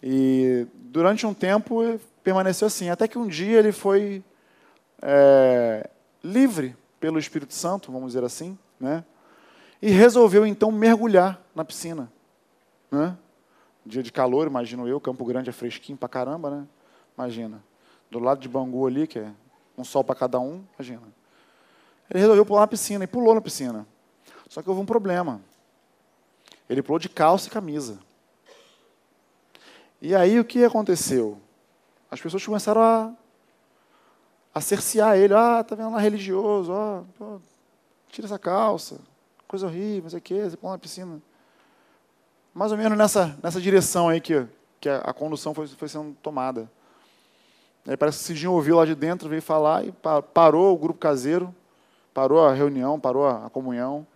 E durante um tempo permaneceu assim, até que um dia ele foi é, livre pelo Espírito Santo, vamos dizer assim, né? E resolveu então mergulhar na piscina. Né? Dia de calor, imagino eu, Campo Grande é fresquinho pra caramba, né? Imagina. Do lado de Bangu ali, que é um sol para cada um, imagina. Ele resolveu pular na piscina e pulou na piscina. Só que houve um problema. Ele pulou de calça e camisa. E aí o que aconteceu? As pessoas começaram a, a cercear ele. Ah, tá vendo lá religioso, ó, tira essa calça coisa horrível, não sei o quê, você põe na piscina. Mais ou menos nessa, nessa direção aí que, que a, condução foi, foi sendo tomada. Aí parece que o Cidinho ouviu lá de dentro, veio falar e parou o grupo caseiro, parou a reunião, parou a, comunhão.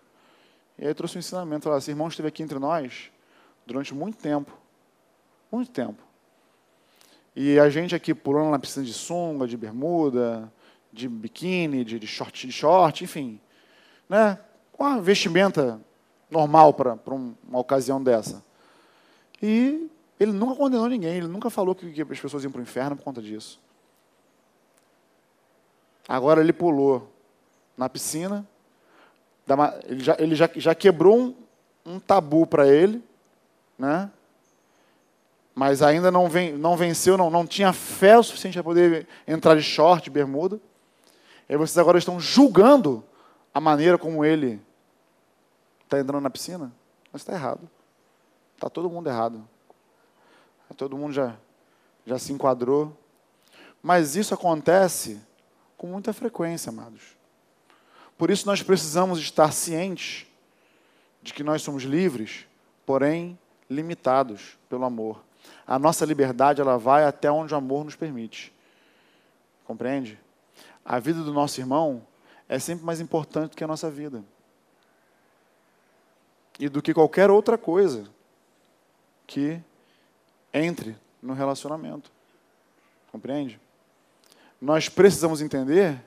E aí trouxe um ensinamento lá. Esse irmão esteve aqui entre nós durante muito tempo. Muito tempo. E a gente aqui pulando na piscina de sunga, de bermuda, de biquíni, de, de short, de short, enfim. Né? Uma vestimenta normal para uma ocasião dessa. E ele nunca condenou ninguém, ele nunca falou que, as pessoas iam para o inferno por conta disso. Agora ele pulou na piscina, ele já, ele já, já quebrou um, um tabu para ele, né? mas ainda não, não venceu, não, não tinha fé o suficiente para poder entrar de short, bermuda. E vocês agora estão julgando a maneira como ele está entrando na piscina, mas está errado. Está todo mundo errado. Todo mundo já, já se enquadrou. Mas isso acontece com muita frequência, amados. Por isso nós precisamos estar cientes de que nós somos livres, porém limitados pelo amor. A nossa liberdade ela vai até onde o amor nos permite. Compreende? A vida do nosso irmão é sempre mais importante do que a nossa vida e do que qualquer outra coisa que entre no relacionamento. Compreende? Nós precisamos entender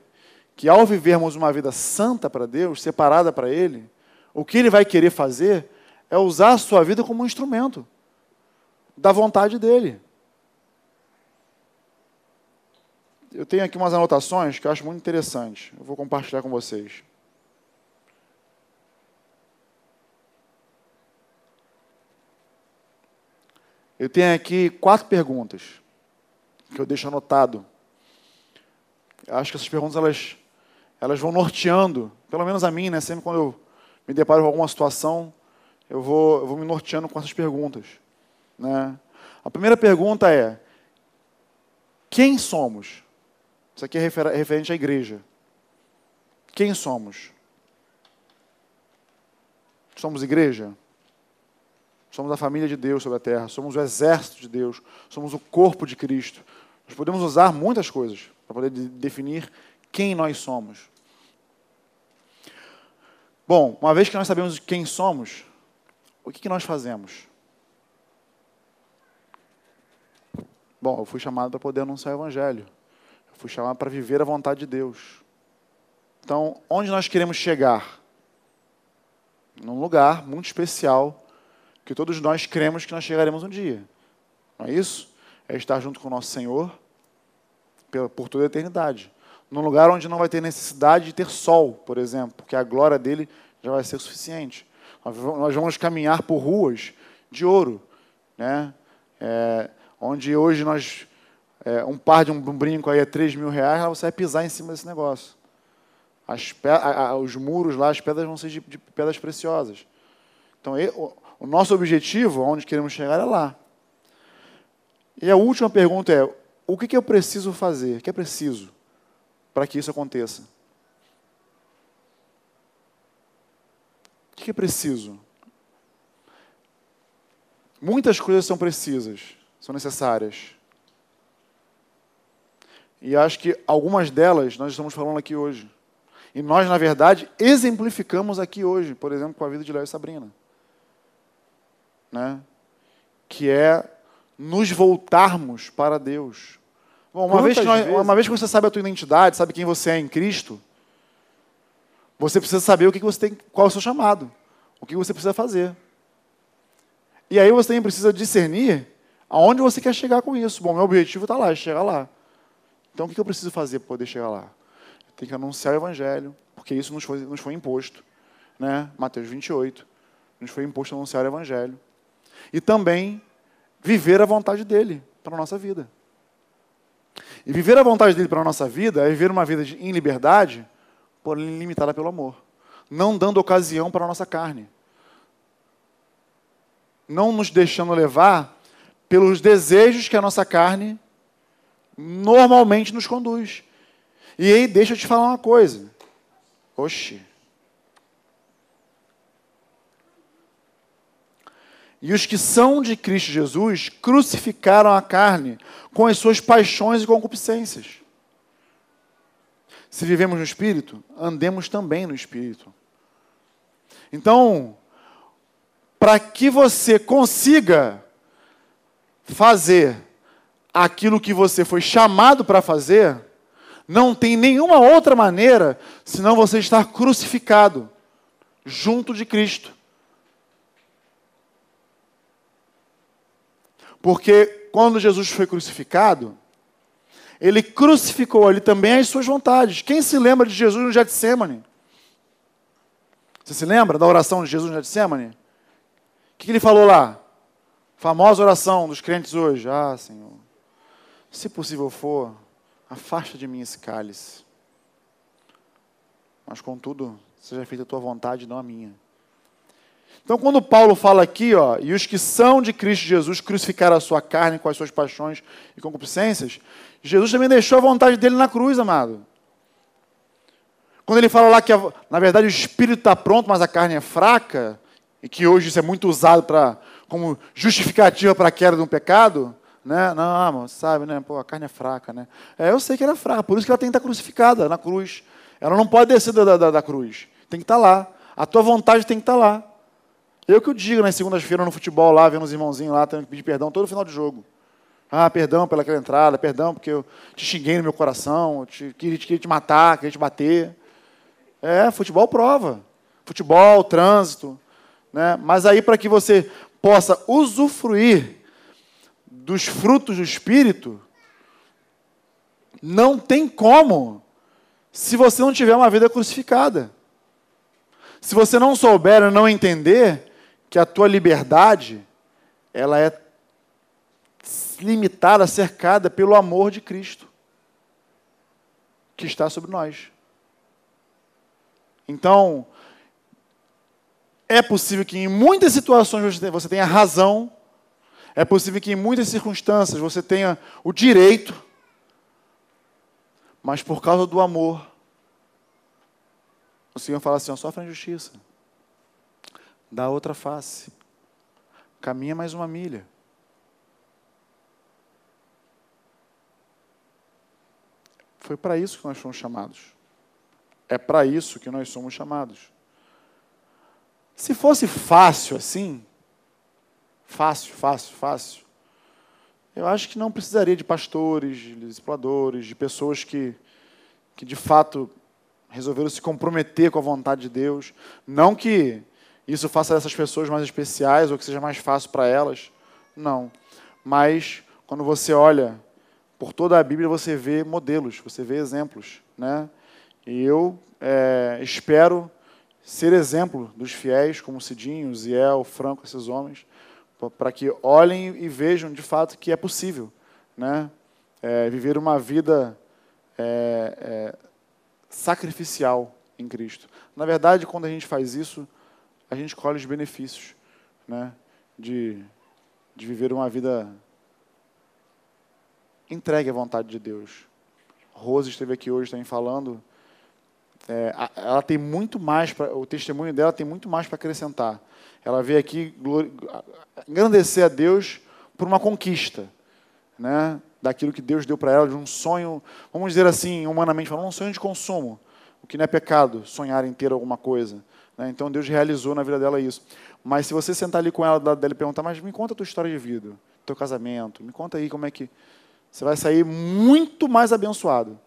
que ao vivermos uma vida santa para Deus, separada para Ele, o que Ele vai querer fazer é usar a sua vida como um instrumento da vontade dEle. Eu tenho aqui umas anotações que eu acho muito interessantes. Eu vou compartilhar com vocês. Eu tenho aqui quatro perguntas que eu deixo anotado. Acho que essas perguntas elas, elas vão norteando, pelo menos a mim, né? Sempre quando eu me deparo com alguma situação, eu vou, eu vou me norteando com essas perguntas. Né? A primeira pergunta é: quem somos? Isso aqui é referente à igreja. Quem somos? Somos igreja? Somos a família de Deus sobre a terra, somos o exército de Deus, somos o corpo de Cristo. Nós podemos usar muitas coisas para poder definir quem nós somos. Bom, uma vez que nós sabemos quem somos, o que, que nós fazemos? Bom, eu fui chamado para poder anunciar o Evangelho. Eu fui chamado para viver a vontade de Deus. Então, onde nós queremos chegar? Num lugar muito especial, que todos nós cremos que nós chegaremos um dia. Não é isso? É estar junto com o nosso Senhor por toda a eternidade. Num lugar onde não vai ter necessidade de ter sol, por exemplo, porque a glória dele já vai ser suficiente. Nós vamos caminhar por ruas de ouro, né? É, onde hoje nós é, um par de um brinco aí é 3 mil reais, você vai pisar em cima desse negócio. As, a, a, os muros lá, as pedras vão ser de, de pedras preciosas. Então, e, o, nosso objetivo, onde queremos chegar, é lá. E a última pergunta é: o que, que eu preciso fazer? O que é preciso para que isso aconteça? O que é preciso? Muitas coisas são precisas são necessárias. E acho que algumas delas nós estamos falando aqui hoje. E nós, na verdade, exemplificamos aqui hoje, por exemplo, com a vida de Léo e Sabrina. Né? Que é nos voltarmos para Deus. Bom, uma vez, nós, vezes... uma vez que você sabe a tua identidade, sabe quem você é em Cristo, você precisa saber o que você tem, qual é o seu chamado, o que você precisa fazer. E aí você também precisa discernir Aonde você quer chegar com isso? Bom, meu objetivo está lá, é chegar lá. Então, o que eu preciso fazer para poder chegar lá? Eu tenho que anunciar o Evangelho, porque isso nos foi, nos foi imposto. Né? Mateus 28, nos foi imposto anunciar o Evangelho. E também viver a vontade dele para a nossa vida. E viver a vontade dele para a nossa vida é viver uma vida de, em liberdade, porém limitada pelo amor. Não dando ocasião para a nossa carne. Não nos deixando levar pelos desejos que a nossa carne normalmente nos conduz. E aí, deixa eu te falar uma coisa. Oxi. E os que são de Cristo Jesus crucificaram a carne com as suas paixões e concupiscências. Se vivemos no Espírito, andemos também no Espírito. Então, para que você consiga fazer aquilo que você foi chamado para fazer, não tem nenhuma outra maneira senão você estar crucificado junto de Cristo. Porque quando Jesus foi crucificado, ele crucificou ali também as suas vontades. Quem se lembra de Jesus no Getsemane? Você se lembra da oração de Jesus no Getsemane? O que ele falou lá? Famosa oração dos crentes hoje. Ah, Senhor, se possível for, afasta de mim esse cálice. Mas, contudo, seja feita a tua vontade, não a minha. Então, quando Paulo fala aqui, ó, e os que são de Cristo Jesus crucificaram a sua carne com as suas paixões e concupiscências, Jesus também deixou a vontade dele na cruz, amado. Quando ele fala lá que, na verdade, o espírito está pronto, mas a carne é fraca, e que hoje isso é muito usado para como justificativa para a queda de um pecado, né? Não, sabe, né? Pô, a carne é fraca, né? É, eu sei que ela é fraca, por isso que ela tem que estar crucificada na cruz. Ela não pode descer da, da, da cruz. Tem que estar lá. A tua vontade tem que estar lá. Eu que eu digo nas segundas-feiras no futebol lá, vendo os irmãozinhos lá, tendo que pedir perdão todo final de jogo. Ah, perdão pelaquela entrada, perdão porque eu te xinguei no meu coração, te, queria, queria te matar, queria te bater. É, futebol prova. Futebol, trânsito. Né? Mas aí, para que você possa usufruir dos frutos do Espírito, não tem como se você não tiver uma vida crucificada. Se você não souber ou não entender que a tua liberdade, ela é limitada, cercada pelo amor de Cristo que está sobre nós. Então, é possível que em muitas situações você tenha razão, é possível que em muitas circunstâncias você tenha o direito, mas por causa do amor, o Senhor fala assim: sofre a injustiça, dá outra face, caminha mais uma milha. Foi para isso que nós fomos chamados. É para isso que nós somos chamados. Se fosse fácil assim, fácil, fácil, fácil, eu acho que não precisaria de pastores, de discipuladores, de pessoas que, que de fato resolveram se comprometer com a vontade de Deus. Não que isso faça dessas pessoas mais especiais ou que seja mais fácil para elas. Não. Mas quando você olha por toda a Bíblia você vê modelos, você vê exemplos, né? E eu é, espero ser exemplo dos fiéis, como Cidinho, Ziel, Franco, esses homens, para que olhem e vejam de fato que é possível, né? É, viver uma vida é, é sacrificial em Cristo. Na verdade, quando a gente faz isso, a gente colhe os benefícios, né? De, de viver uma vida entregue à vontade de Deus. Rose esteve aqui hoje também falando. É, ela tem muito mais, pra, o testemunho dela tem muito mais para acrescentar. Ela veio aqui engrandecer a Deus por uma conquista, né? daquilo que Deus deu para ela, de um sonho, vamos dizer assim, humanamente falando, um sonho de consumo. O que não é pecado, sonhar em ter alguma coisa. Né? Então Deus realizou na vida dela isso. Mas se você sentar ali com ela dela e perguntar, mas me conta a tua história de vida, teu casamento, me conta aí como é que você vai sair muito mais abençoado.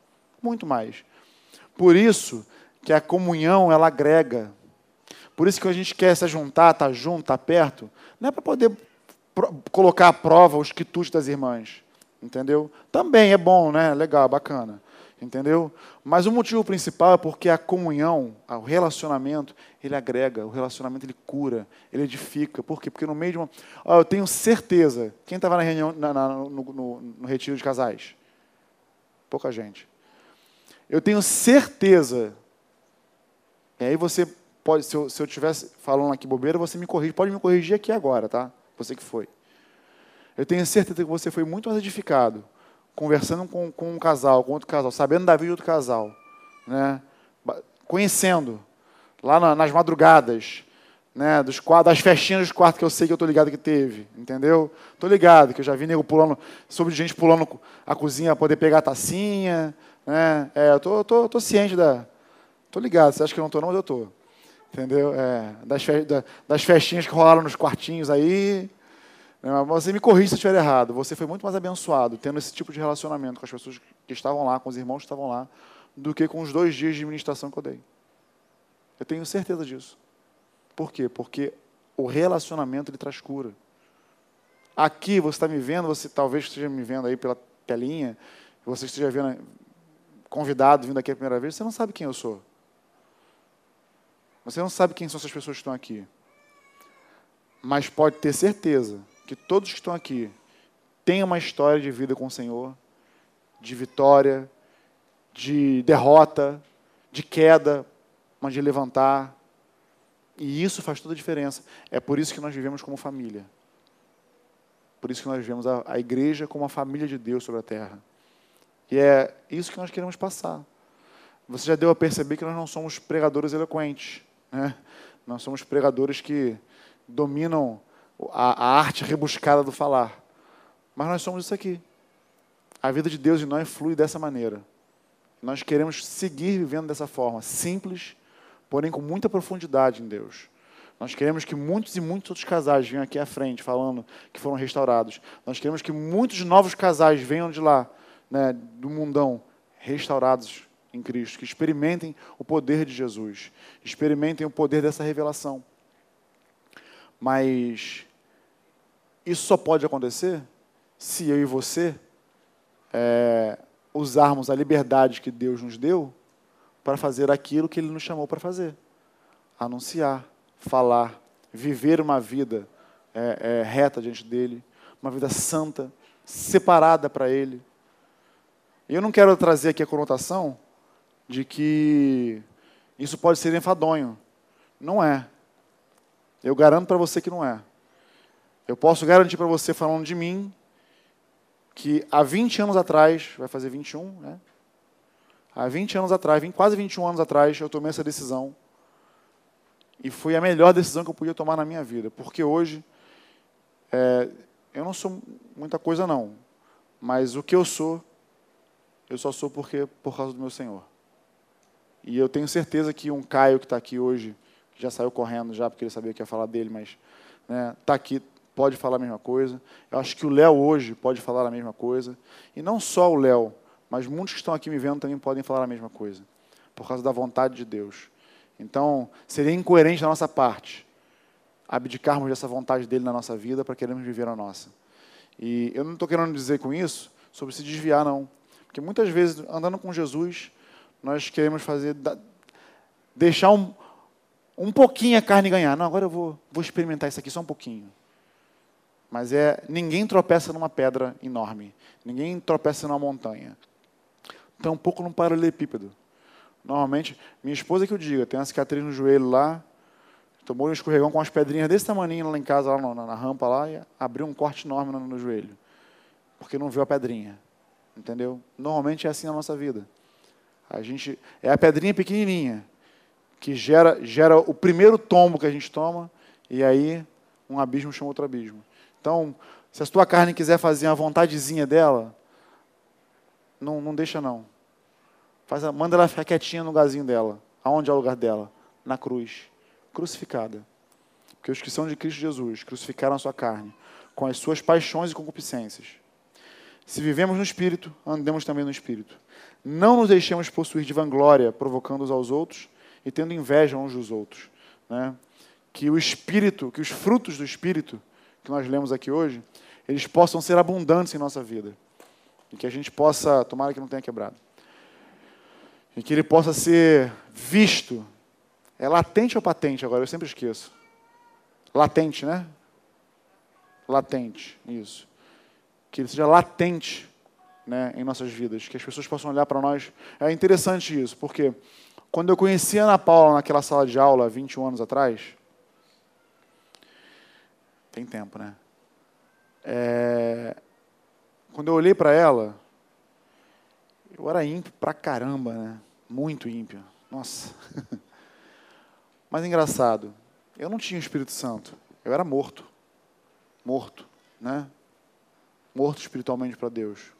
Muito mais. Por isso que a comunhão, ela agrega. Por isso que a gente quer se juntar, estar tá junto, estar tá perto. Não é para poder colocar à prova os quitutes das irmãs. Entendeu? Também é bom, né? Legal, bacana. Entendeu? Mas o motivo principal é porque a comunhão, o relacionamento, ele agrega, o relacionamento ele cura, ele edifica. Por quê? Porque no meio de uma. Eu tenho certeza. Quem estava na reunião, na, na, no, no, no retiro de casais? Pouca gente. Eu tenho certeza. E aí você pode, se eu, se eu tivesse falando aqui bobeira, você me corrige. Pode me corrigir aqui agora, tá? Você que foi. Eu tenho certeza que você foi muito mais edificado conversando com, com um casal, com outro casal, sabendo da vida de outro casal, né? conhecendo, lá na, nas madrugadas, né? dos quadros, das festinhas dos quartos que eu sei que eu estou ligado que teve, entendeu? Estou ligado, que eu já vi nego pulando, sobre gente pulando a cozinha para poder pegar a tacinha, né? É, eu tô, tô, tô ciente da... Estou ligado, você acha que eu não estou não, mas eu estou. Entendeu? É, das, fe, da, das festinhas que rolaram nos quartinhos aí, você me corrija se eu estiver errado. Você foi muito mais abençoado tendo esse tipo de relacionamento com as pessoas que estavam lá, com os irmãos que estavam lá, do que com os dois dias de ministração que eu dei. Eu tenho certeza disso. Por quê? Porque o relacionamento ele traz cura. Aqui você está me vendo, você talvez esteja me vendo aí pela telinha, você esteja vendo convidado vindo aqui a primeira vez, você não sabe quem eu sou. Você não sabe quem são essas pessoas que estão aqui. Mas pode ter certeza que todos que estão aqui tenham uma história de vida com o Senhor, de vitória, de derrota, de queda, mas de levantar. E isso faz toda a diferença. É por isso que nós vivemos como família. Por isso que nós vivemos a, a igreja como a família de Deus sobre a terra. E é isso que nós queremos passar. Você já deu a perceber que nós não somos pregadores eloquentes. Né? Nós somos pregadores que dominam a, a arte rebuscada do falar. Mas nós somos isso aqui. A vida de Deus em nós flui dessa maneira. Nós queremos seguir vivendo dessa forma, simples, porém com muita profundidade em Deus. Nós queremos que muitos e muitos outros casais venham aqui à frente falando que foram restaurados. Nós queremos que muitos novos casais venham de lá, né, do mundão, restaurados em Cristo, que experimentem o poder de Jesus, experimentem o poder dessa revelação. Mas isso só pode acontecer se eu e você é, usarmos a liberdade que Deus nos deu para fazer aquilo que Ele nos chamou para fazer: anunciar, falar, viver uma vida é, é, reta diante dele, uma vida santa, separada para Ele. Eu não quero trazer aqui a conotação de que isso pode ser enfadonho. Não é. Eu garanto para você que não é. Eu posso garantir para você, falando de mim, que há 20 anos atrás, vai fazer 21, né? Há 20 anos atrás, quase 21 anos atrás, eu tomei essa decisão. E foi a melhor decisão que eu podia tomar na minha vida. Porque hoje, é, eu não sou muita coisa, não. Mas o que eu sou, eu só sou porque por causa do meu Senhor. E eu tenho certeza que um Caio que está aqui hoje, já saiu correndo já, porque ele sabia que ia falar dele, mas né, tá aqui, pode falar a mesma coisa. Eu acho que o Léo hoje pode falar a mesma coisa. E não só o Léo, mas muitos que estão aqui me vendo também podem falar a mesma coisa, por causa da vontade de Deus. Então, seria incoerente da nossa parte abdicarmos dessa vontade dele na nossa vida para queremos viver a nossa. E eu não estou querendo dizer com isso sobre se desviar, não. Porque muitas vezes, andando com Jesus, nós queremos fazer, deixar um, um pouquinho a carne ganhar. Não, agora eu vou, vou experimentar isso aqui só um pouquinho. Mas é ninguém tropeça numa pedra enorme, ninguém tropeça numa montanha. Tampouco num paralelepípedo. Normalmente, minha esposa que eu diga, tem uma cicatriz no joelho lá, tomou um escorregão com umas pedrinhas desse tamanho lá em casa, lá na, na rampa lá, e abriu um corte enorme no, no joelho. Porque não viu a pedrinha. Entendeu? Normalmente é assim na nossa vida. A gente é a pedrinha pequenininha que gera gera o primeiro tombo que a gente toma e aí um abismo chama outro abismo. Então, se a tua carne quiser fazer uma vontadezinha dela, não, não deixa não. Faz, manda ela ficar quietinha no lugarzinho dela. Aonde é o lugar dela? Na cruz. Crucificada. Porque os que são de Cristo Jesus crucificaram a sua carne com as suas paixões e concupiscências. Se vivemos no Espírito, andemos também no Espírito. Não nos deixemos possuir de vanglória, provocando uns aos outros e tendo inveja uns dos outros. Né? Que o Espírito, que os frutos do Espírito que nós lemos aqui hoje, eles possam ser abundantes em nossa vida. E que a gente possa, tomara que não tenha quebrado, e que ele possa ser visto. É latente ou patente agora? Eu sempre esqueço. Latente, né? Latente, isso. Que ele seja latente né, em nossas vidas, que as pessoas possam olhar para nós. É interessante isso, porque quando eu conheci a Ana Paula naquela sala de aula, 21 anos atrás, tem tempo, né? É... Quando eu olhei para ela, eu era ímpio pra caramba, né? Muito ímpio. Nossa. Mas engraçado, eu não tinha Espírito Santo. Eu era morto. Morto, né? Morto espiritualmente para Deus.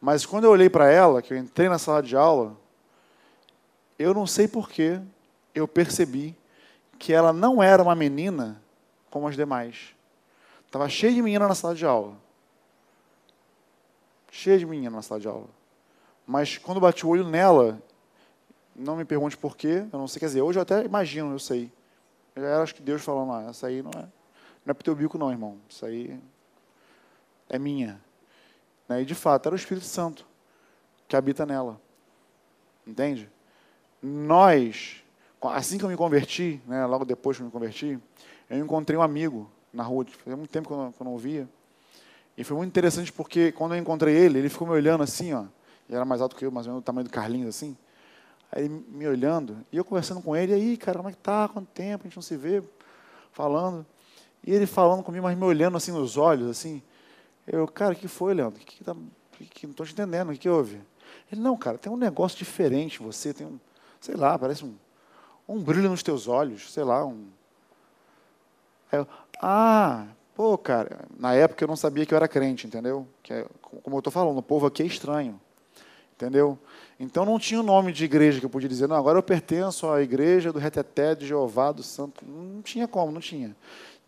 Mas quando eu olhei para ela, que eu entrei na sala de aula, eu não sei porquê, eu percebi que ela não era uma menina como as demais. Estava cheio de menina na sala de aula. Cheio de menina na sala de aula. Mas quando bati o olho nela, não me pergunte por quê, eu não sei, quer dizer, hoje eu até imagino, eu sei. Eu acho que Deus falando, ah, essa aí não é, não é pro teu bico não, irmão. Isso aí é minha. Né? E de fato, era o Espírito Santo que habita nela. Entende? Nós, assim que eu me converti, né, logo depois que eu me converti, eu encontrei um amigo na rua. Fazia muito tempo que eu não, que eu não via. E foi muito interessante porque quando eu encontrei ele, ele ficou me olhando assim, ó. Ele era mais alto que eu, mais ou menos do tamanho do Carlinhos, assim. Aí me olhando, e eu conversando com ele, e aí, cara, como é que tá? Quanto tempo a gente não se vê? Falando. E ele falando comigo, mas me olhando assim nos olhos, assim. Eu, cara, o que foi, Leandro? Que, que, tá, que, não estou te entendendo, o que, que houve? Ele, não, cara, tem um negócio diferente você, tem um, sei lá, parece um, um brilho nos teus olhos, sei lá, um. Eu, ah, pô, cara, na época eu não sabia que eu era crente, entendeu? Que é, como eu estou falando, o povo aqui é estranho, entendeu? Então não tinha o nome de igreja que eu podia dizer, não, agora eu pertenço à igreja do Reteté de Jeová do Santo. Não tinha como, não tinha.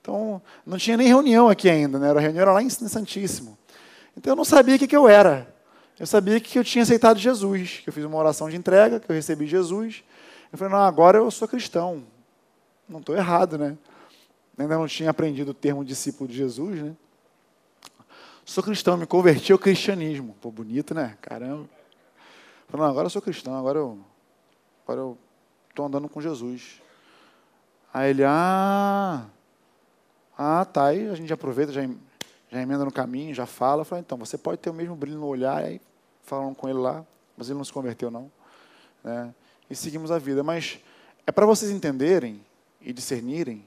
Então, não tinha nem reunião aqui ainda, né? A reunião era lá em Santíssimo. Então eu não sabia o que, que eu era. Eu sabia que eu tinha aceitado Jesus, que eu fiz uma oração de entrega, que eu recebi Jesus. Eu falei, não, agora eu sou cristão. Não estou errado, né? ainda não tinha aprendido o termo discípulo de Jesus, né? Sou cristão, me converti ao cristianismo. Pô, bonito, né? Caramba. Falei, não, agora eu sou cristão, agora eu agora eu estou andando com Jesus. Aí ele, ah, ah, tá, aí a gente aproveita, já já emenda no caminho, já fala. Fala, então, você pode ter o mesmo brilho no olhar, aí falando com ele lá, mas ele não se converteu, não. Né? E seguimos a vida. Mas é para vocês entenderem e discernirem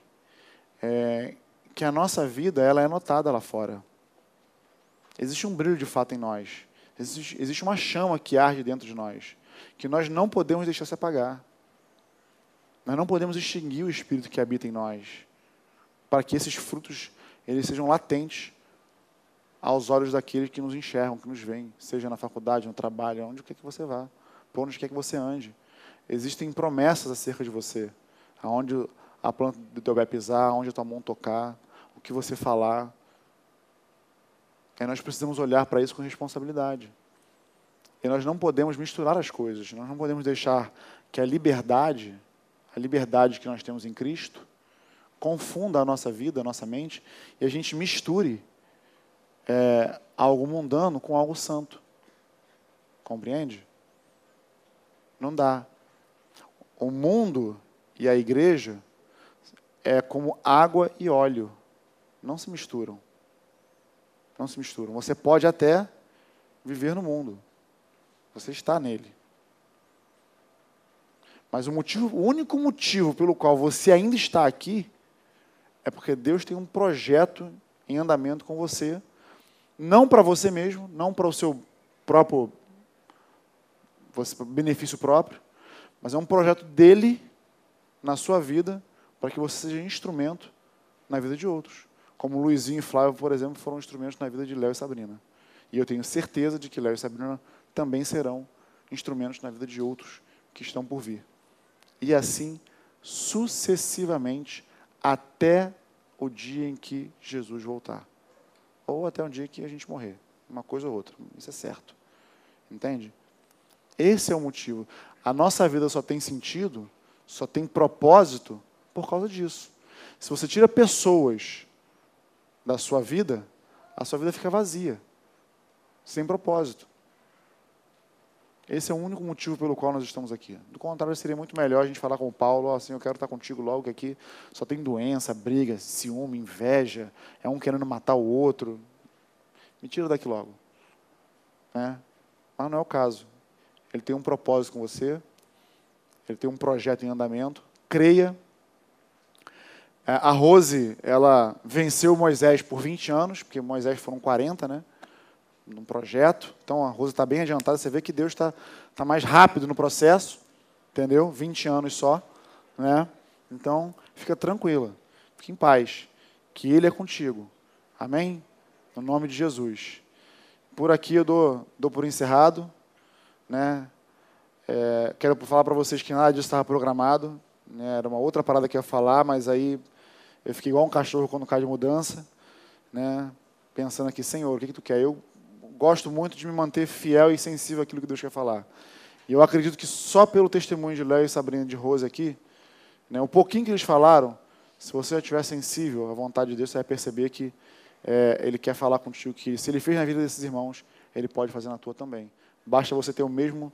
é, que a nossa vida ela é notada lá fora. Existe um brilho de fato em nós. Existe, existe uma chama que arde dentro de nós, que nós não podemos deixar se apagar. Nós não podemos extinguir o Espírito que habita em nós, para que esses frutos eles sejam latentes aos olhos daqueles que nos enxergam, que nos veem, seja na faculdade, no trabalho, onde quer que você vá, por onde quer que você ande. Existem promessas acerca de você, aonde a planta do teu pé pisar, onde a tua mão tocar, o que você falar. E nós precisamos olhar para isso com responsabilidade. E nós não podemos misturar as coisas, nós não podemos deixar que a liberdade, a liberdade que nós temos em Cristo, confunda a nossa vida, a nossa mente, e a gente misture é, algo mundano com algo santo. Compreende? Não dá. O mundo e a igreja é como água e óleo. Não se misturam. Não se misturam. Você pode até viver no mundo. Você está nele. Mas o motivo, o único motivo pelo qual você ainda está aqui é porque Deus tem um projeto em andamento com você, não para você mesmo, não para o seu próprio benefício próprio, mas é um projeto dele na sua vida para que você seja instrumento na vida de outros. Como Luizinho e Flávio, por exemplo, foram instrumentos na vida de Léo e Sabrina. E eu tenho certeza de que Léo e Sabrina também serão instrumentos na vida de outros que estão por vir. E assim sucessivamente até o dia em que Jesus voltar. Ou até o dia que a gente morrer. Uma coisa ou outra. Isso é certo. Entende? Esse é o motivo. A nossa vida só tem sentido, só tem propósito por causa disso. Se você tira pessoas da sua vida, a sua vida fica vazia, sem propósito. Esse é o único motivo pelo qual nós estamos aqui. Do contrário, seria muito melhor a gente falar com o Paulo, assim, eu quero estar contigo logo, que aqui só tem doença, briga, ciúme, inveja, é um querendo matar o outro. Me tira daqui logo. É. Mas não é o caso. Ele tem um propósito com você, ele tem um projeto em andamento. Creia. É, a Rose, ela venceu Moisés por 20 anos, porque Moisés foram 40, né? Num projeto. Então a Rose está bem adiantada. Você vê que Deus está tá mais rápido no processo, entendeu? 20 anos só, né? Então fica tranquila, fique em paz, que Ele é contigo. Amém? No nome de Jesus. Por aqui eu dou, dou por encerrado, né? É, quero falar para vocês que nada disso estava programado. Né? Era uma outra parada que eu ia falar, mas aí eu fiquei igual um cachorro quando cai de mudança, né? pensando aqui, Senhor, o que, que tu quer? Eu gosto muito de me manter fiel e sensível àquilo que Deus quer falar. E eu acredito que só pelo testemunho de Léo e Sabrina de Rose aqui, né, o pouquinho que eles falaram, se você estiver sensível à vontade de Deus, você vai perceber que é, Ele quer falar contigo, que se Ele fez na vida desses irmãos, Ele pode fazer na tua também. Basta você ter o mesmo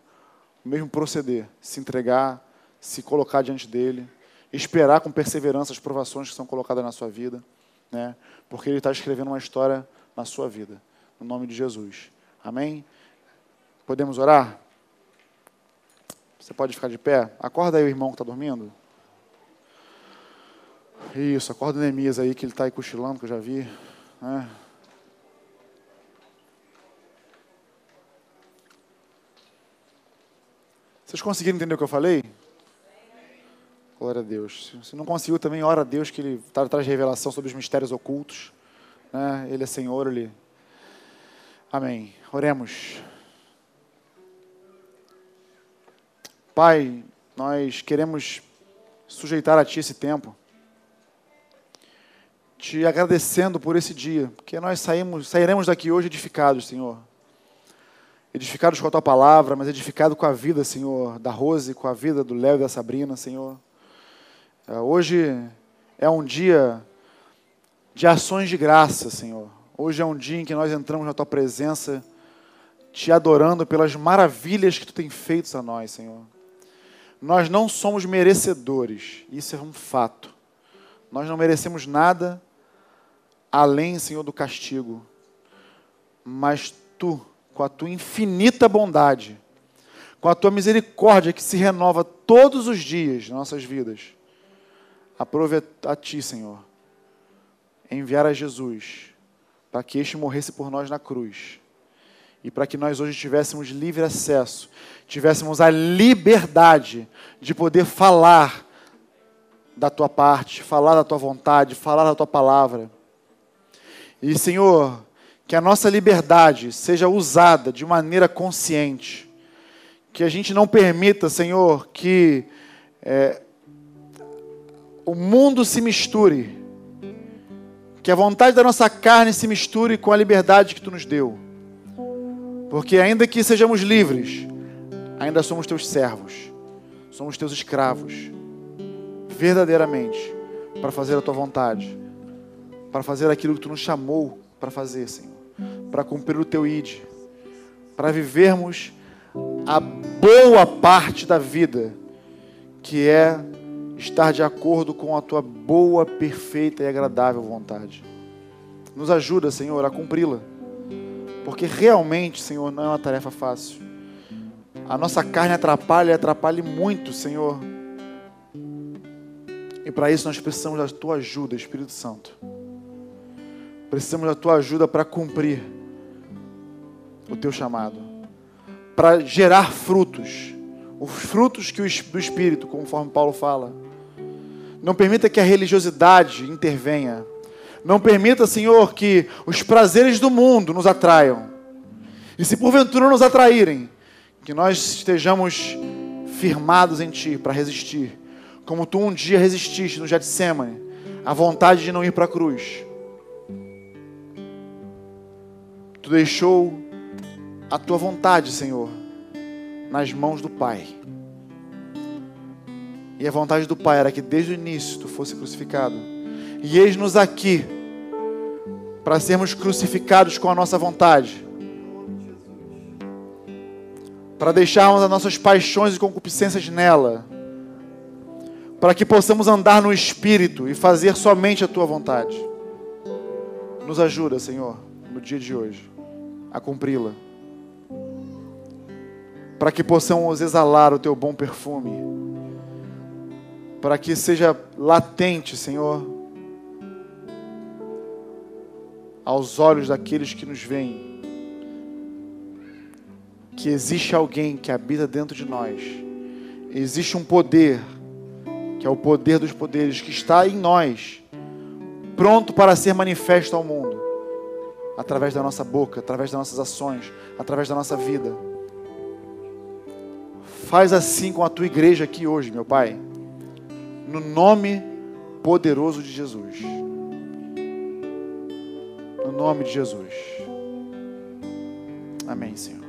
o mesmo proceder, se entregar, se colocar diante dele, esperar com perseverança as provações que são colocadas na sua vida, né? porque ele está escrevendo uma história na sua vida, no nome de Jesus. Amém? Podemos orar? Você pode ficar de pé? Acorda aí o irmão que está dormindo. Isso, acorda o Neemias aí, que ele está aí cochilando, que eu já vi. Né? Vocês conseguiram entender o que eu falei? Glória a Deus. Se não conseguiu também, ora a Deus que Ele atrás de revelação sobre os mistérios ocultos. Né? Ele é Senhor, Ele. Amém. Oremos. Pai, nós queremos sujeitar a Ti esse tempo, te agradecendo por esse dia, porque nós saímos, sairemos daqui hoje edificados, Senhor edificados com a tua palavra, mas edificados com a vida, Senhor, da Rose, com a vida do Léo e da Sabrina, Senhor. É, hoje é um dia de ações de graça, Senhor. Hoje é um dia em que nós entramos na tua presença, te adorando pelas maravilhas que tu tem feito a nós, Senhor. Nós não somos merecedores, isso é um fato. Nós não merecemos nada além, Senhor, do castigo. Mas tu, com a tua infinita bondade, com a tua misericórdia que se renova todos os dias em nossas vidas, aprove a ti, Senhor, enviar a Jesus para que este morresse por nós na cruz e para que nós hoje tivéssemos livre acesso, tivéssemos a liberdade de poder falar da tua parte, falar da tua vontade, falar da tua palavra. E, Senhor, que a nossa liberdade seja usada de maneira consciente, que a gente não permita, Senhor, que é, o mundo se misture, que a vontade da nossa carne se misture com a liberdade que tu nos deu. Porque ainda que sejamos livres, ainda somos teus servos, somos teus escravos, verdadeiramente, para fazer a tua vontade, para fazer aquilo que tu nos chamou para fazer, Senhor, para cumprir o teu id, para vivermos a boa parte da vida, que é estar de acordo com a tua boa, perfeita e agradável vontade. Nos ajuda, Senhor, a cumpri-la. Porque realmente, Senhor, não é uma tarefa fácil. A nossa carne atrapalha e atrapalha muito, Senhor. E para isso nós precisamos da tua ajuda, Espírito Santo. Precisamos da tua ajuda para cumprir o teu chamado, para gerar frutos, os frutos que o, do Espírito, conforme Paulo fala. Não permita que a religiosidade intervenha, não permita, Senhor, que os prazeres do mundo nos atraiam. E se porventura nos atraírem, que nós estejamos firmados em Ti para resistir, como Tu um dia resististe no Getsemane, a vontade de não ir para a cruz. Tu deixou a Tua vontade, Senhor, nas mãos do Pai. E a vontade do Pai era que desde o início Tu fosse crucificado. E eis-nos aqui para sermos crucificados com a nossa vontade, para deixarmos as nossas paixões e concupiscências nela, para que possamos andar no Espírito e fazer somente a tua vontade. Nos ajuda, Senhor, no dia de hoje, a cumpri-la, para que possamos exalar o teu bom perfume, para que seja latente, Senhor aos olhos daqueles que nos veem que existe alguém que habita dentro de nós, existe um poder, que é o poder dos poderes, que está em nós, pronto para ser manifesto ao mundo, através da nossa boca, através das nossas ações, através da nossa vida. Faz assim com a tua igreja aqui hoje, meu Pai, no nome poderoso de Jesus. No nome de Jesus. Amém, Senhor.